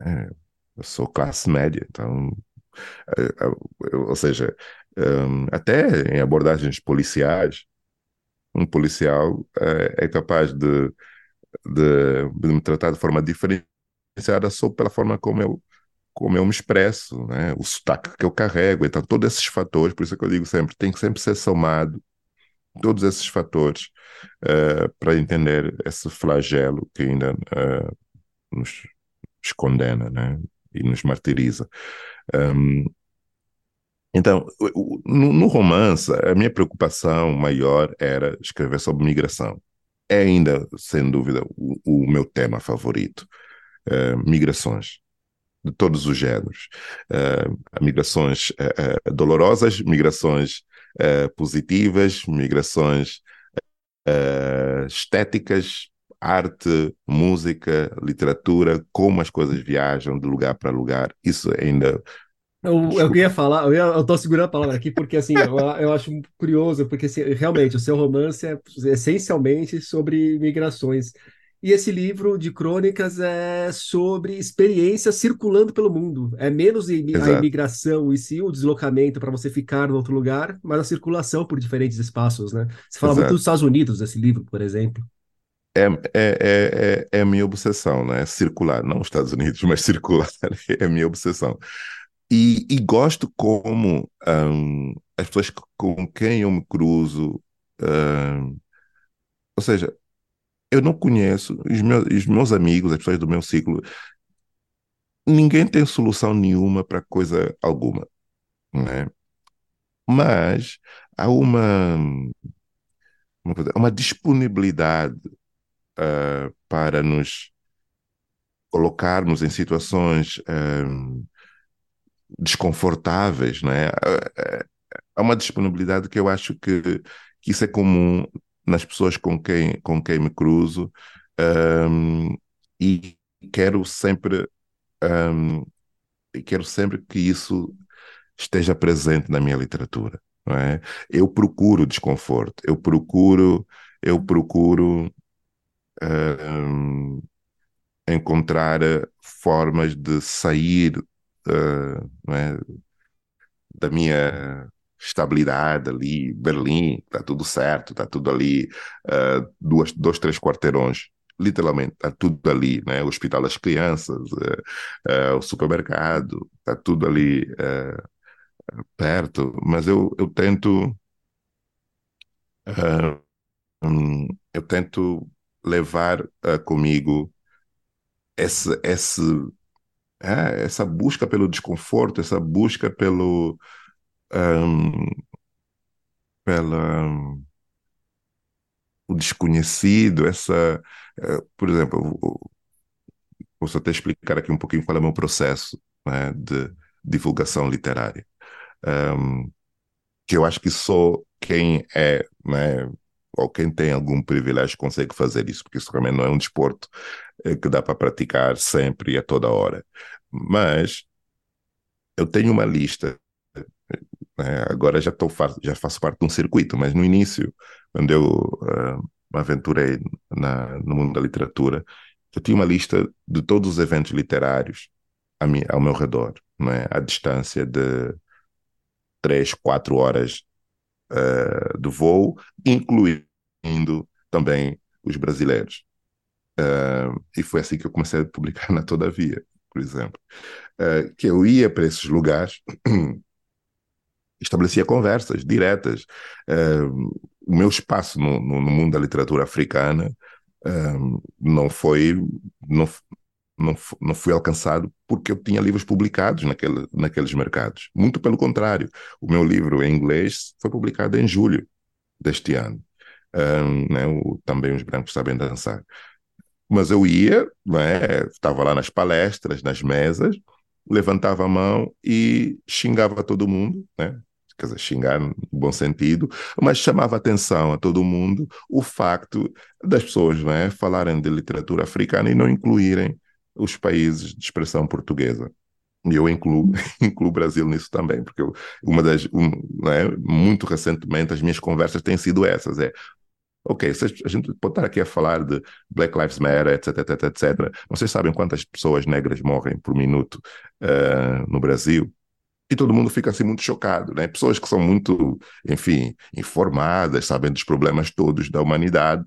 é, eu sou classe média, então, é, é, ou seja, um, até em abordagens policiais, um policial é, é capaz de, de, de, me tratar de forma diferenciada só pela forma como eu, como eu me expresso, né? o sotaque que eu carrego. Então, todos esses fatores, por isso é que eu digo sempre, tem que sempre ser somado todos esses fatores uh, para entender esse flagelo que ainda uh, nos, condena né? e nos martiriza. Um, então, no, romance, a minha preocupação maior era escrever sobre migração. É ainda, sem dúvida, o, o meu tema favorito. Uh, migrações de todos os géneros. Uh, migrações uh, dolorosas, migrações positivas, migrações estéticas, arte, música, literatura, como as coisas viajam de lugar para lugar. Isso ainda eu, eu ia falar, eu, ia, eu tô segurando a palavra aqui porque assim, eu, eu acho curioso, porque assim, realmente o seu romance é essencialmente sobre migrações. E esse livro de crônicas é sobre experiências circulando pelo mundo. É menos a imigração e sim o deslocamento para você ficar no outro lugar, mas a circulação por diferentes espaços, né? Você fala Exato. muito dos Estados Unidos nesse livro, por exemplo. É, é, é, é, a minha obsessão, né? Circular, não os Estados Unidos, mas circular é a minha obsessão. E, e gosto como um, as pessoas com quem eu me cruzo, um, ou seja, eu não conheço, os meus, os meus amigos, as pessoas do meu ciclo, ninguém tem solução nenhuma para coisa alguma, né? Mas há uma, uma, uma disponibilidade uh, para nos colocarmos em situações um, desconfortáveis, né? Há uma disponibilidade que eu acho que, que isso é comum nas pessoas com quem, com quem me cruzo um, e quero sempre um, quero sempre que isso esteja presente na minha literatura. Não é? Eu procuro desconforto, eu procuro eu procuro um, encontrar formas de sair é? da minha estabilidade ali, Berlim, está tudo certo, está tudo ali, uh, duas, dois, três quarteirões literalmente, está tudo ali, né? O hospital das crianças, uh, uh, o supermercado, está tudo ali perto. Mas eu, eu tento, um, eu tento levar comigo esse, esse, essa busca pelo desconforto, essa busca pelo um, pela o desconhecido, essa, uh, por exemplo, posso até explicar aqui um pouquinho qual é o meu processo né, de divulgação literária, um, que eu acho que só quem é, né, ou quem tem algum privilégio consegue fazer isso, porque isso realmente não é um desporto que dá para praticar sempre e a toda hora. Mas eu tenho uma lista né? Agora já, tô, já faço parte de um circuito, mas no início, quando eu uh, me aventurei na, no mundo da literatura, eu tinha uma lista de todos os eventos literários ao meu redor, né? à distância de três, quatro horas uh, do voo, incluindo também os brasileiros. Uh, e foi assim que eu comecei a publicar na Todavia, por exemplo. Uh, que eu ia para esses lugares estabelecia conversas diretas. Uh, o meu espaço no, no, no, mundo da literatura africana não foi não, não, não fui alcançado porque eu tinha livros publicados naquele, naqueles mercados. Muito pelo contrário, o meu livro em inglês foi publicado em julho deste ano. Uh, né, o, também os brancos sabem dançar. Mas eu ia, né, estava lá nas palestras, nas mesas, levantava a mão e xingava todo mundo, né? quer dizer, xingar no bom sentido, mas chamava atenção a todo mundo o facto das pessoas né, falarem de literatura africana e não incluírem os países de expressão portuguesa. E eu incluo, incluo o Brasil nisso também, porque eu, uma das, um, né, muito recentemente, as minhas conversas têm sido essas, é Ok, a gente pode estar aqui a falar de Black Lives Matter, etc, etc, etc. Vocês sabem quantas pessoas negras morrem por minuto uh, no Brasil? e todo mundo fica assim muito chocado, né? Pessoas que são muito, enfim, informadas, sabem dos problemas todos da humanidade,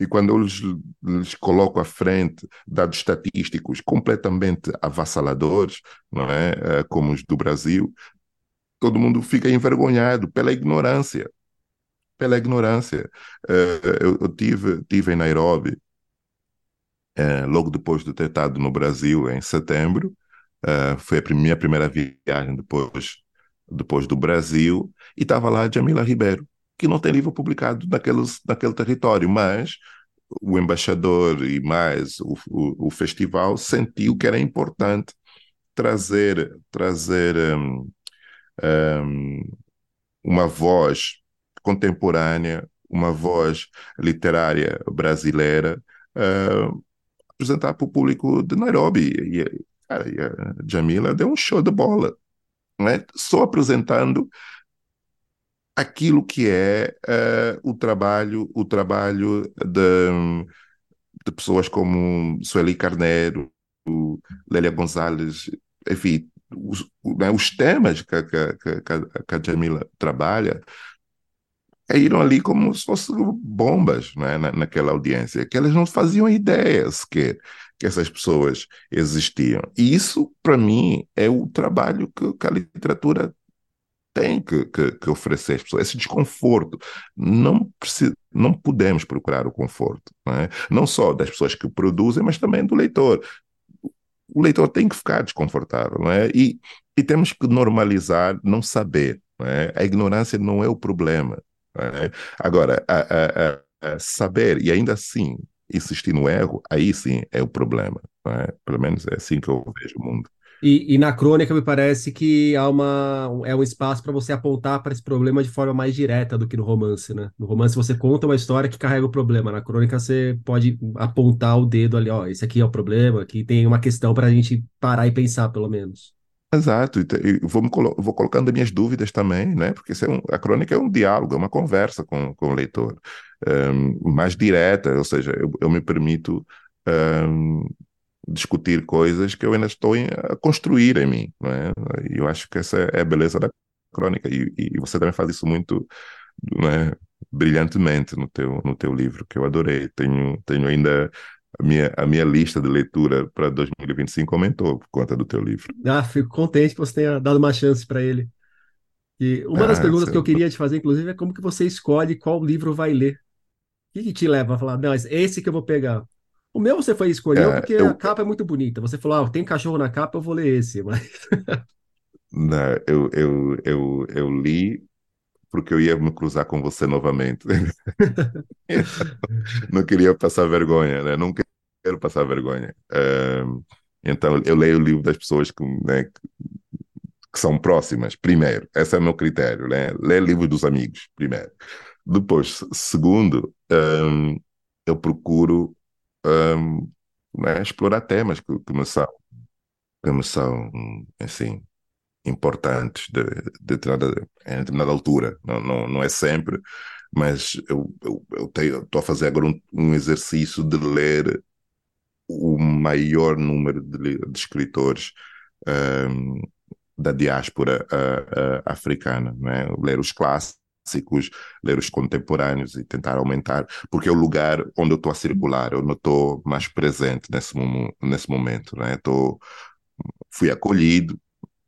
e quando eu lhes, lhes coloco à frente dados estatísticos completamente avassaladores, não é? Eh, como os do Brasil, todo mundo fica envergonhado pela ignorância. Pela ignorância. Eh, eu, eu tive, tive em Nairobi, eh, logo depois de ter estado no Brasil, em setembro, Uh, foi a minha primeira viagem depois, depois do Brasil, e estava lá Jamila Ribeiro, que não tem livro publicado naqueles, naquele território, mas o embaixador e mais o, o, o festival sentiu que era importante trazer, trazer um, um, uma voz contemporânea, uma voz literária brasileira, uh, apresentar para o público de Nairobi. E, Cara, e a Jamila deu um show de bola, né? só apresentando aquilo que é uh, o trabalho, o trabalho de, de pessoas como Sueli Carneiro, Lélia Gonzalez, enfim, os, né, os temas que, que, que, que, a Jamila trabalha caíram ali como se fossem bombas né, na, naquela audiência, que elas não faziam ideia sequer que essas pessoas existiam. E isso, para mim, é o trabalho que, que a literatura tem que, que, que, oferecer às pessoas, esse desconforto. Não, não podemos procurar o conforto, não, é? não só das pessoas que produzem, mas também do leitor. O leitor tem que ficar desconfortável, não é? E, e temos que normalizar não saber. Não é? A ignorância não é o problema. É? Agora, a, a, a, saber e ainda assim insistir no erro, aí sim é o problema. É? Pelo menos é assim que eu vejo o mundo. E, e, na crônica me parece que há uma, é um espaço para você apontar para esse problema de forma mais direta do que no romance, né? No romance você conta uma história que carrega o problema, na crônica você pode apontar o dedo ali, ó, esse aqui é o problema, aqui tem uma questão para a gente parar e pensar, pelo menos. Exato, e vou, colo vou colocando minhas dúvidas também, né? Porque é um, a crônica é um diálogo, é uma conversa com, com o leitor, um, mais direta, ou seja, eu, eu me permito um, discutir coisas que eu ainda estou em, a construir em mim, né? E eu acho que essa é a beleza da crônica, e, e você também faz isso muito né, brilhantemente no teu, no teu livro, que eu adorei. Tenho, tenho ainda a minha, a minha lista de leitura para 2025 aumentou por conta do teu livro. Ah, fico contente que você tenha dado uma chance para ele. E uma das Ah, perguntas que eu queria te fazer, inclusive, é como que você escolhe qual livro vai ler? O que que te leva a falar, não, esse que eu vou pegar? O meu você foi escolheu É, porque a eu, capa é muito bonita. Você falou, ah, tem cachorro na capa, eu vou ler esse. Mas na- eu, eu, eu, eu li porque eu ia me cruzar com você novamente. Não queria passar vergonha, né? Não quero passar vergonha. Ahm, então, eu leio o livro das pessoas que, né, que são próximas, primeiro. Esse é o meu critério, né? Ler livros dos amigos, primeiro. Depois, segundo, ahm, eu procuro ahm, né, explorar temas que, que me são, que me são, assim, importantes de, de em determinada altura. Não, não, não é sempre, mas eu, estou a fazer agora um, um exercício de ler o maior número de, de escritores ahm, da diáspora ah, ah, africana, né? Ler os clássicos, ler os contemporâneos e tentar aumentar, porque é o lugar onde eu estou a circular, eu não estou mais presente nesse, nesse momento, né? Tô, fui acolhido,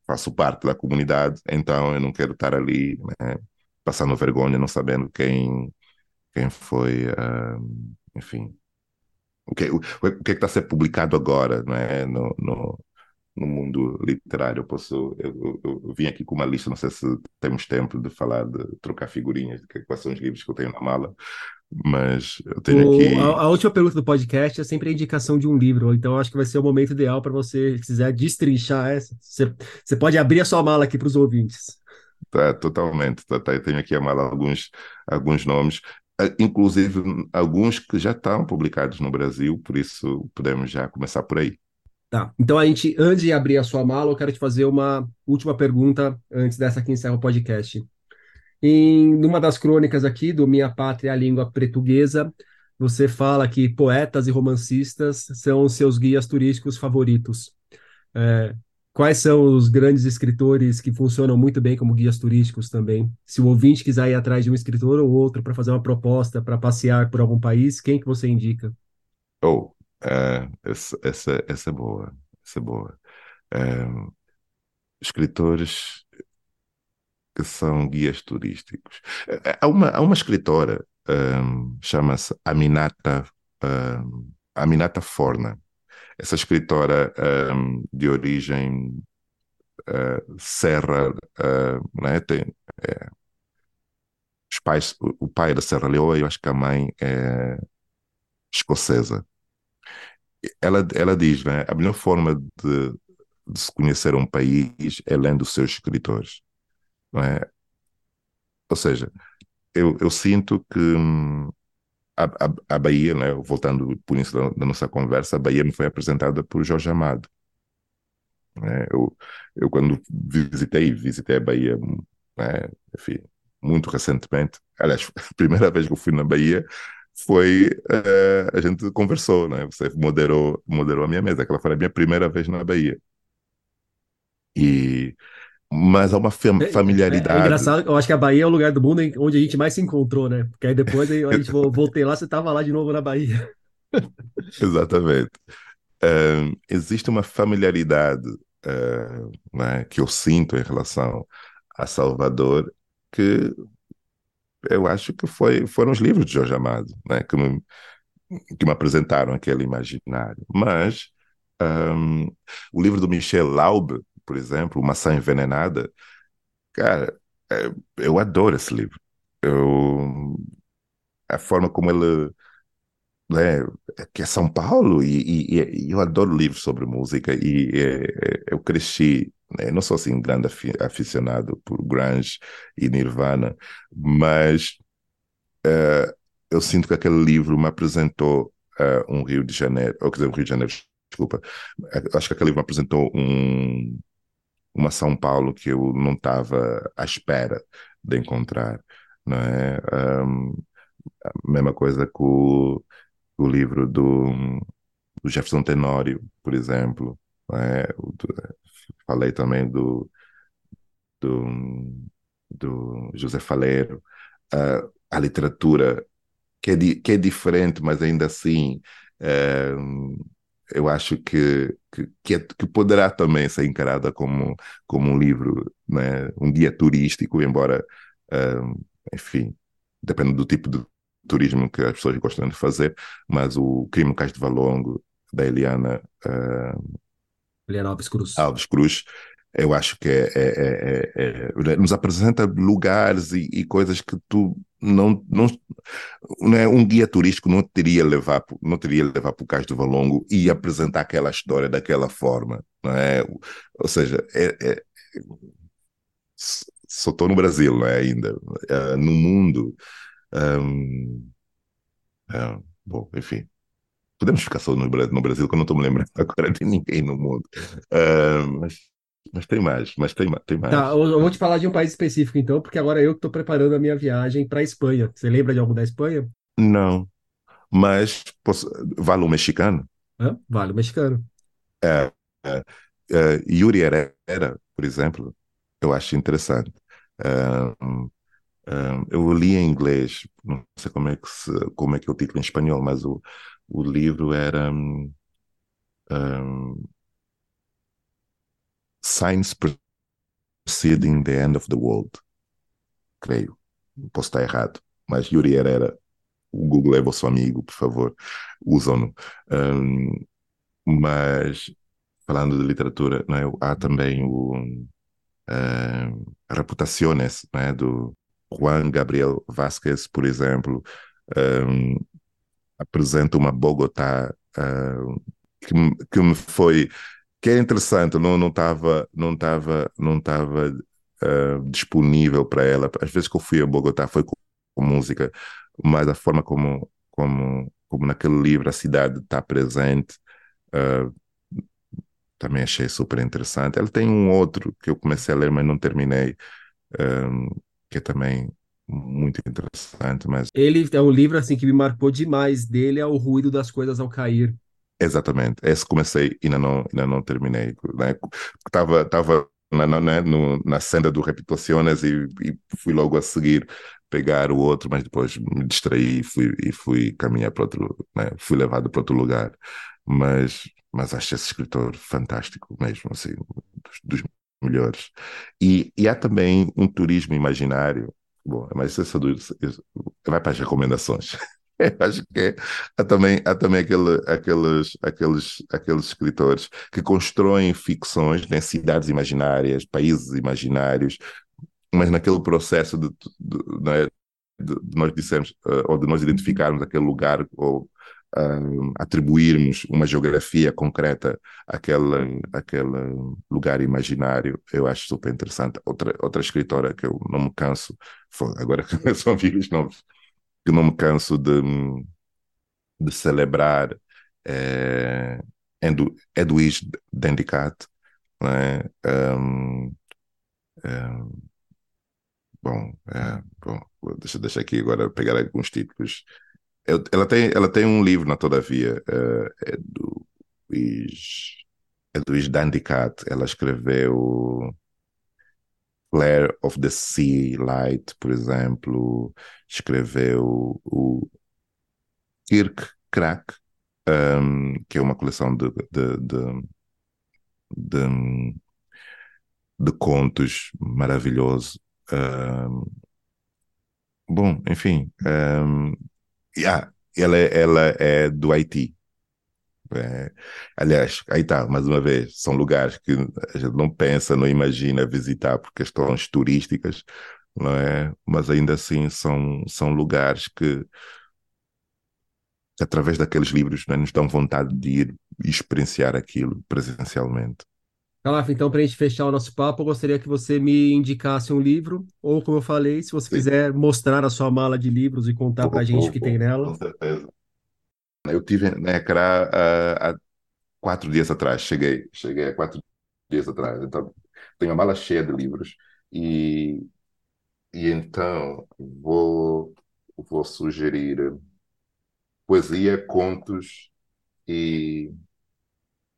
faço parte da comunidade, então eu não quero estar ali, né? Passando vergonha, não sabendo quem, quem foi, ah, enfim, o que, o, o que é está a ser publicado agora, não é? No, no, no mundo literário. Eu posso, eu, eu, eu vim aqui com uma lista, não sei se temos tempo de falar, de trocar figurinhas, de quais são os livros que eu tenho na mala, mas eu tenho o- aqui. a, a última pergunta do podcast é sempre a indicação de um livro. Então, acho que vai ser o momento ideal para você, se quiser destrinchar essa. Você, você pode abrir a sua mala aqui para os ouvintes. Tá, totalmente. Tá, tá, eu tenho aqui a mala alguns, alguns nomes, inclusive alguns que já estão publicados no Brasil, por isso podemos já começar por aí. Tá. Então, a gente, antes de abrir a sua mala, eu quero te fazer uma última pergunta antes dessa que encerra o podcast. Em numa das crônicas aqui do Minha Pátria, a Língua Portuguesa, você fala que poetas e romancistas são seus guias turísticos favoritos. É, quais são os grandes escritores que funcionam muito bem como guias turísticos também? Se o ouvinte quiser ir atrás de um escritor ou outro para fazer uma proposta, para passear por algum país, quem que você indica? Oh, ah, essa, essa, essa é boa, essa é boa. Ah, escritores que são guias turísticos. Eh, Há uma, há uma escritora, ahm, chama-se Aminata, ahm, Aminata Forna. Essa escritora ahm, de origem ah, Serra, ah, né? Tem, eh, os pais, o, pai é da Serra Leoa e eu acho que a mãe é escocesa. Ela, ela diz, né? A melhor forma de, de se conhecer um país é lendo os seus escritores. É? Ou seja, eu, eu sinto que hum, a, a, a Bahia, né, voltando por isso da, da nossa conversa, a Bahia me foi apresentada por Jorge Amado. né? Eu, eu quando visitei, visitei a Bahia, né, enfim, muito recentemente, aliás, a primeira vez que eu fui na Bahia foi, eh, a gente conversou, né, você moderou, moderou a minha mesa, aquela foi a minha primeira vez na Bahia. E, mas há uma fam- É, é- é familiaridade engraçado, eu acho que a Bahia é o lugar do mundo onde a gente mais se encontrou, né? Porque aí depois aí, a gente vo- voltei lá, você estava lá de novo na Bahia. Exatamente. Existe uma familiaridade, né, que eu sinto em relação a Salvador, que eu acho que foi, foram os livros de Jorge Amado, né, que me, que me apresentaram aquele imaginário. Mas ahm, o livro do Michel Laube, por exemplo, Maçã Envenenada, cara, é, eu adoro esse livro. Eu, a forma como ele né, que é São Paulo e, e- e eu adoro livros sobre música e, eh, eu cresci, né, não sou assim grande afi- aficionado por grunge e Nirvana, mas eh, eu sinto que aquele livro me apresentou eh, um Rio de Janeiro, ou quer dizer, um Rio de Janeiro, desculpa, acho que aquele livro me apresentou um, uma São Paulo que eu não estava à espera de encontrar, não é? Ahm, a mesma coisa com o livro do, do Jefferson Tenório, por exemplo. O do- falei também do, do, do José Faleiro. Ah, a literatura, que é, di- que é diferente, mas ainda assim eu acho que, que, que, é, que, poderá também ser encarada como, como um livro, né? um guia turístico, embora, uh, enfim, depende do tipo de turismo que as pessoas gostam de fazer, mas o Crime Cais de Valongo, da Eliana, uh, Eliana Alves Cruz. Alves Cruz, eu acho que é, é, é, é nos apresenta lugares e, e, coisas que tu não, não, não é um guia turístico não teria levar não teria levar para o Cais do Valongo e apresentar aquela história daquela forma, não é? Ou seja, é, é só estou no Brasil, não é ainda no mundo. Bom, enfim, podemos ficar só no, no Brasil, que eu não estou me lembrando agora de ninguém no mundo. Mas mas tem mais, mas tem, tem mais. Tá, eu, vou te falar de um país específico então, porque agora eu que estou preparando a minha viagem para a Espanha. Você lembra de algo da Espanha? Não, mas posso... vale o mexicano? Hã? Vale o mexicano. É, é, é, Yuri Herrera, por exemplo, eu acho interessante. eu li em inglês, não sei como é que, se, como é, que é o título em espanhol, mas o, o livro era... Um, Signs Preceding the End of the World. Creio. Posso estar errado. Mas Yuri Herrera, o Google é vosso amigo, por favor, usam-no. Um, mas, falando de literatura, não é? há também o um, Reputaciones, não é? do Juan Gabriel Vázquez, por exemplo, um, apresenta uma Bogotá que, que me foi que é interessante, não não estava não estava não estava uh, disponível para ela. Às vezes que eu fui a Bogotá foi com, com, música, mas a forma como como como naquele livro a cidade está presente uh, também achei super interessante. Ela tem um outro que eu comecei a ler, mas não terminei, um, ah, que é também muito interessante. Mas ele é um livro assim que me marcou demais. Dele é o ruído das coisas ao cair. Exatamente. Esse comecei e ainda não, ainda não terminei. Né? Estava tava na, na, né, na senda do Reputaciones e, e, fui logo a seguir pegar o outro, mas depois me distraí e fui, e fui caminhar para outro, né? fui levado para outro lugar. Mas, mas acho esse escritor fantástico mesmo, assim, dos, dos melhores. E, e há também um turismo imaginário. Bom, mas isso, é isso, isso vai para as recomendações. Acho que é. Há também, há também aquele, aqueles, aqueles, aqueles escritores que constroem ficções, né, cidades imaginárias, países imaginários, mas naquele processo de, de, de, é, de nós dissemos, uh, ou de nós identificarmos aquele lugar ou uh, atribuirmos uma geografia concreta àquele, àquele lugar imaginário, eu acho super interessante. Outra, outra escritora que eu não me canso, agora são amigos novos, que não me canso de, de celebrar é, Edwige Dendicat, né? Um, bom, é, bom, deixa, deixa aqui agora pegar alguns títulos. Eu, ela, tem, ela tem um livro na Todavia, é, é do Edwige Dandicat, ela escreveu Flare of the Sea Light, por exemplo, escreveu o Kirk Crack, um, que é uma coleção de, de, de, de, de contos maravilhoso. Um, bom, enfim, um, yeah, ela, é, ela é do Haiti. É, aliás, aí está, mais uma vez, são lugares que a gente não pensa, não imagina visitar por questões turísticas, não é? Mas ainda assim são, são lugares que, através daqueles livros, é? nos dão vontade de ir experienciar aquilo presencialmente. Calaf, então, para a gente fechar o nosso papo, eu gostaria que você me indicasse um livro, ou, como eu falei, se você Sim. quiser mostrar a sua mala de livros e contar para a gente o que tem nela. Com certeza. Eu tive na Ecrã uh, há quatro dias atrás, cheguei, cheguei há quatro dias atrás, então tenho a mala cheia de livros e, e então vou, vou sugerir poesia, contos e,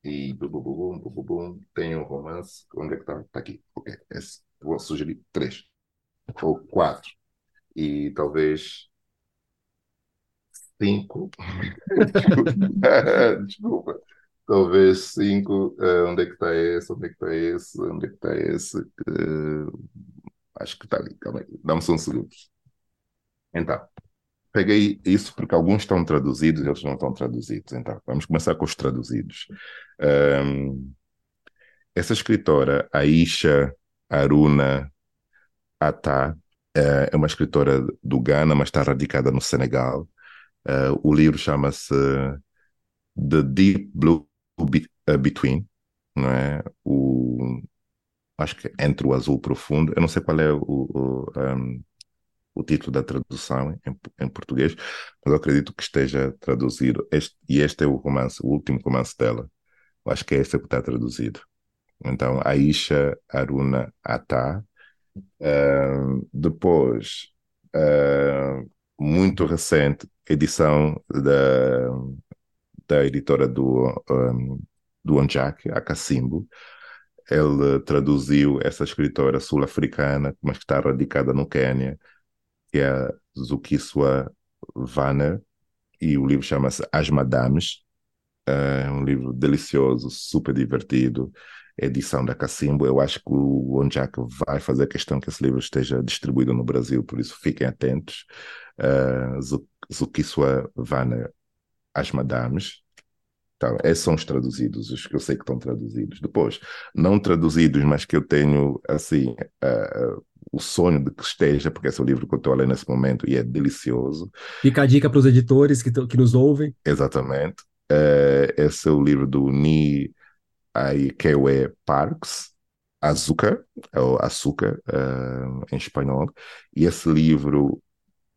e bum, bum, bum, tem um romance, onde é que está? Está aqui, esse. vou sugerir três ou quatro e talvez cinco. Desculpa. Talvez cinco. Uh, onde é que está esse? Onde é que está esse? Onde é que está esse? Uh, acho que está ali. Calma aí. Dá-me só um segundo. Então, peguei isso porque alguns estão traduzidos e outros não estão traduzidos. Então, vamos começar com os traduzidos. Um, essa escritora, Aisha Aruna Ata, é uma escritora do Ghana, mas está radicada no Senegal. Uh, o livro chama-se The Deep Blue Be uh, Between, não é? O, acho que é Entre o Azul Profundo. Eu não sei qual é o, o, um, o título da tradução em, em, português, mas eu acredito que esteja traduzido. Este, e este é o romance, o último romance dela. Eu acho que é este que está traduzido. Então, Aisha Aruna Ata. Uh, depois, uh, muito recente, edição da, da editora do, um, do Onjak, a Cacimbo. Ele traduziu essa escritora sul-africana, mas que está radicada no Quênia, que é a Zukiswa Vanner, e o livro chama-se As Madames. É um livro delicioso, super divertido, edição da Cacimbo. Eu acho que o Onjak vai fazer questão que esse livro esteja distribuído no Brasil, por isso fiquem atentos. Uh, Zukiswa Vanner, As Madames. Então, esses são os traduzidos, os que eu sei que estão traduzidos. Depois, não traduzidos, mas que eu tenho, assim, uh, o sonho de que esteja, porque esse é o livro que eu estou a ler nesse momento e é delicioso. Fica a dica para os editores que, que nos ouvem. Exatamente. Uh, esse é o livro do Ni Aikewe Parks, Açúcar, ou Açúcar uh, em espanhol, e esse livro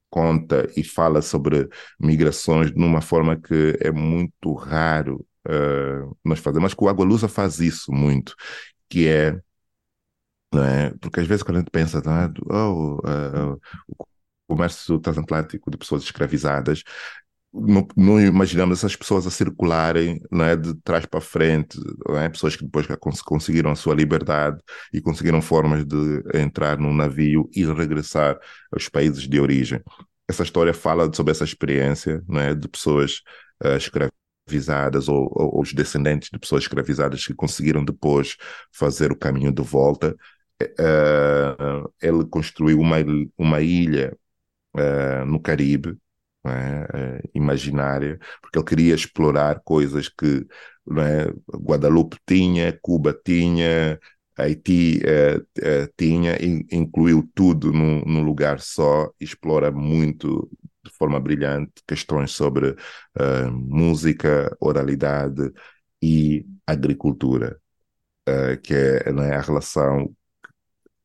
conta e fala sobre migrações de uma forma que é muito raro uh, nós fazemos, mas que o Água Lusa faz isso muito, que é, é? Porque às vezes quando a gente pensa, ah, uh, o comércio transatlântico de pessoas escravizadas, não, não, imaginamos essas pessoas a circularem não é, de trás para frente, não é? pessoas que depois conseguiram a sua liberdade e conseguiram formas de entrar num navio e regressar aos países de origem. Essa história fala sobre essa experiência não é, de pessoas uh, escravizadas ou, ou, ou, os descendentes de pessoas escravizadas que conseguiram depois fazer o caminho de volta. Uh, ele construiu uma, uma ilha uh, no Caribe é? imaginária, porque ele queria explorar coisas que é? Guadalupe tinha, Cuba tinha, Haiti uh, uh, tinha, in, incluiu tudo num, num, lugar só, explora muito de forma brilhante questões sobre música, oralidade e agricultura, que é, é a relação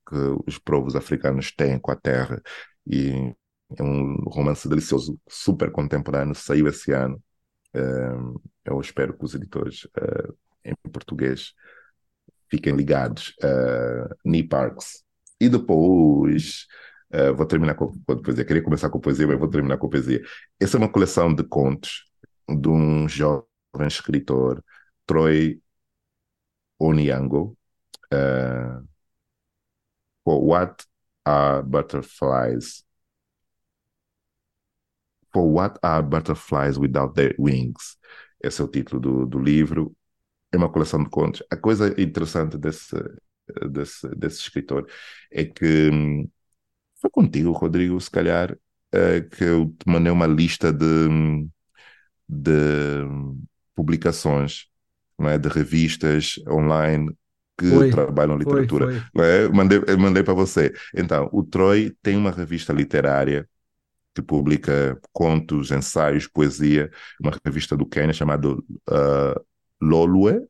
que os povos africanos têm com a terra e é um romance delicioso, super contemporâneo, saiu esse ano. Uh, eu espero que os editores uh, em português fiquem ligados. Uh, Nee Parks. E depois, uh, vou terminar com, com a poesia. Queria começar com a poesia, mas vou terminar com a poesia. Essa é uma coleção de contos de um jovem escritor, Troy Onyango. Uh, for What Are Butterflies For What Are Butterflies Without Their Wings? Esse é o título do, do livro. É uma coleção de contos. A coisa interessante desse, desse, desse escritor é que hum, foi contigo, Rodrigo, se calhar, uh, que eu te mandei uma lista de, de publicações, não é? de revistas online que foi, trabalham literatura. Foi, foi. É? Mandei, mandei para você. Então, o Troy tem uma revista literária que publica contos, ensaios, poesia, uma revista do Quênia chamada uh, Lolue.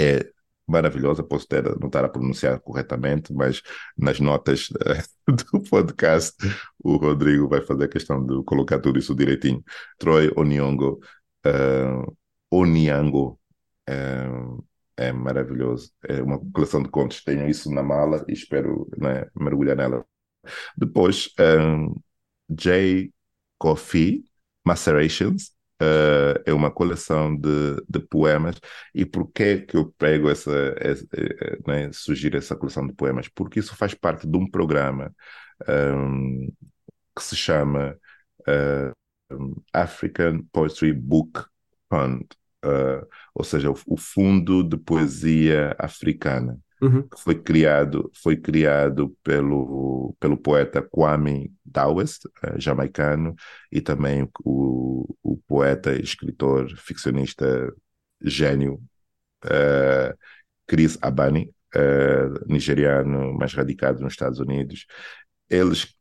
É maravilhosa, posso ter, não estar a pronunciar corretamente, mas nas notas uh, do podcast o Rodrigo vai fazer questão de colocar tudo isso direitinho. Troy Oniongo, uh, Oniango, uh, é maravilhoso. É uma coleção de contos. Tenho isso na mala e espero né, mergulhar nela. Depois, um, J. Coffee Macerations. Uh, é uma coleção de, de, poemas. E por que que eu pego essa, essa eh, né, sugiro essa coleção de poemas? Porque isso faz parte de um programa um, que se chama uh, African Poetry Book Fund, uh, ou seja, o, o, Fundo de Poesia Africana, uhum. foi criado, foi criado pelo, pelo poeta Kwame Dawes, uh, jamaicano, e também o, o poeta, escritor, ficcionista gênio uh, Chris Abani, nigeriano, mais radicado nos Estados Unidos. Eles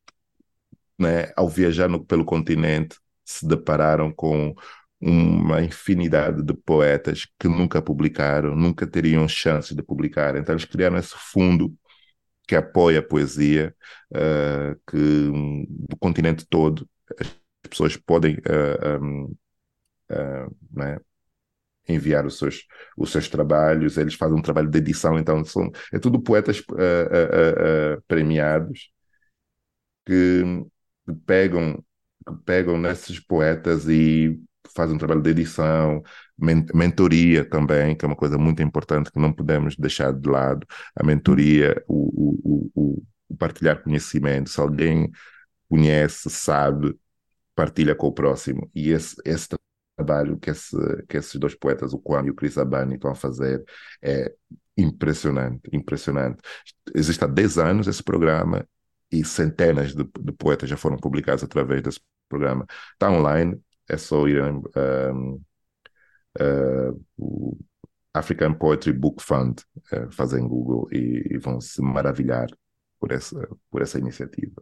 né, ao viajar no, pelo continente, se depararam com uma infinidade de poetas que nunca publicaram, nunca teriam chance de publicar. Então eles criaram esse fundo que apoia a poesia, uh, que um, do continente todo as pessoas podem uh, um, uh, né, enviar os seus, os seus trabalhos, eles fazem um trabalho de edição, então são, é tudo poetas premiados que que pegam, que pegam nesses poetas e fazem um trabalho de edição, mentoria também, que é uma coisa muito importante que não podemos deixar de lado. A mentoria, o, o, o, o partilhar conhecimento. Se alguém conhece, sabe, partilha com o próximo. E esse, esse trabalho que, esse, que esses dois poetas, o Kwame e o Chris Abani, estão a fazer é impressionante, impressionante. Existe há 10 anos esse programa e centenas de, de, poetas já foram publicados através desse programa. Está online, é só ir um, uh, o African Poetry Book Fund, uh, fazem Google e, e, vão se maravilhar por essa, por essa iniciativa.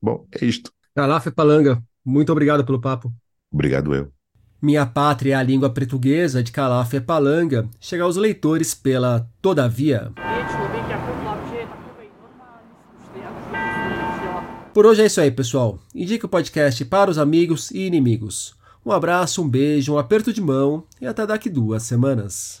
Bom, é isto. Calaf Palanga, muito obrigado pelo papo. Obrigado eu. Minha Pátria é a Língua Portuguesa, de Calaf Palanga, chega aos leitores pela Todavia. Por hoje é isso aí, pessoal. Indique o podcast para os amigos e inimigos. Um abraço, um beijo, um aperto de mão e até daqui duas semanas.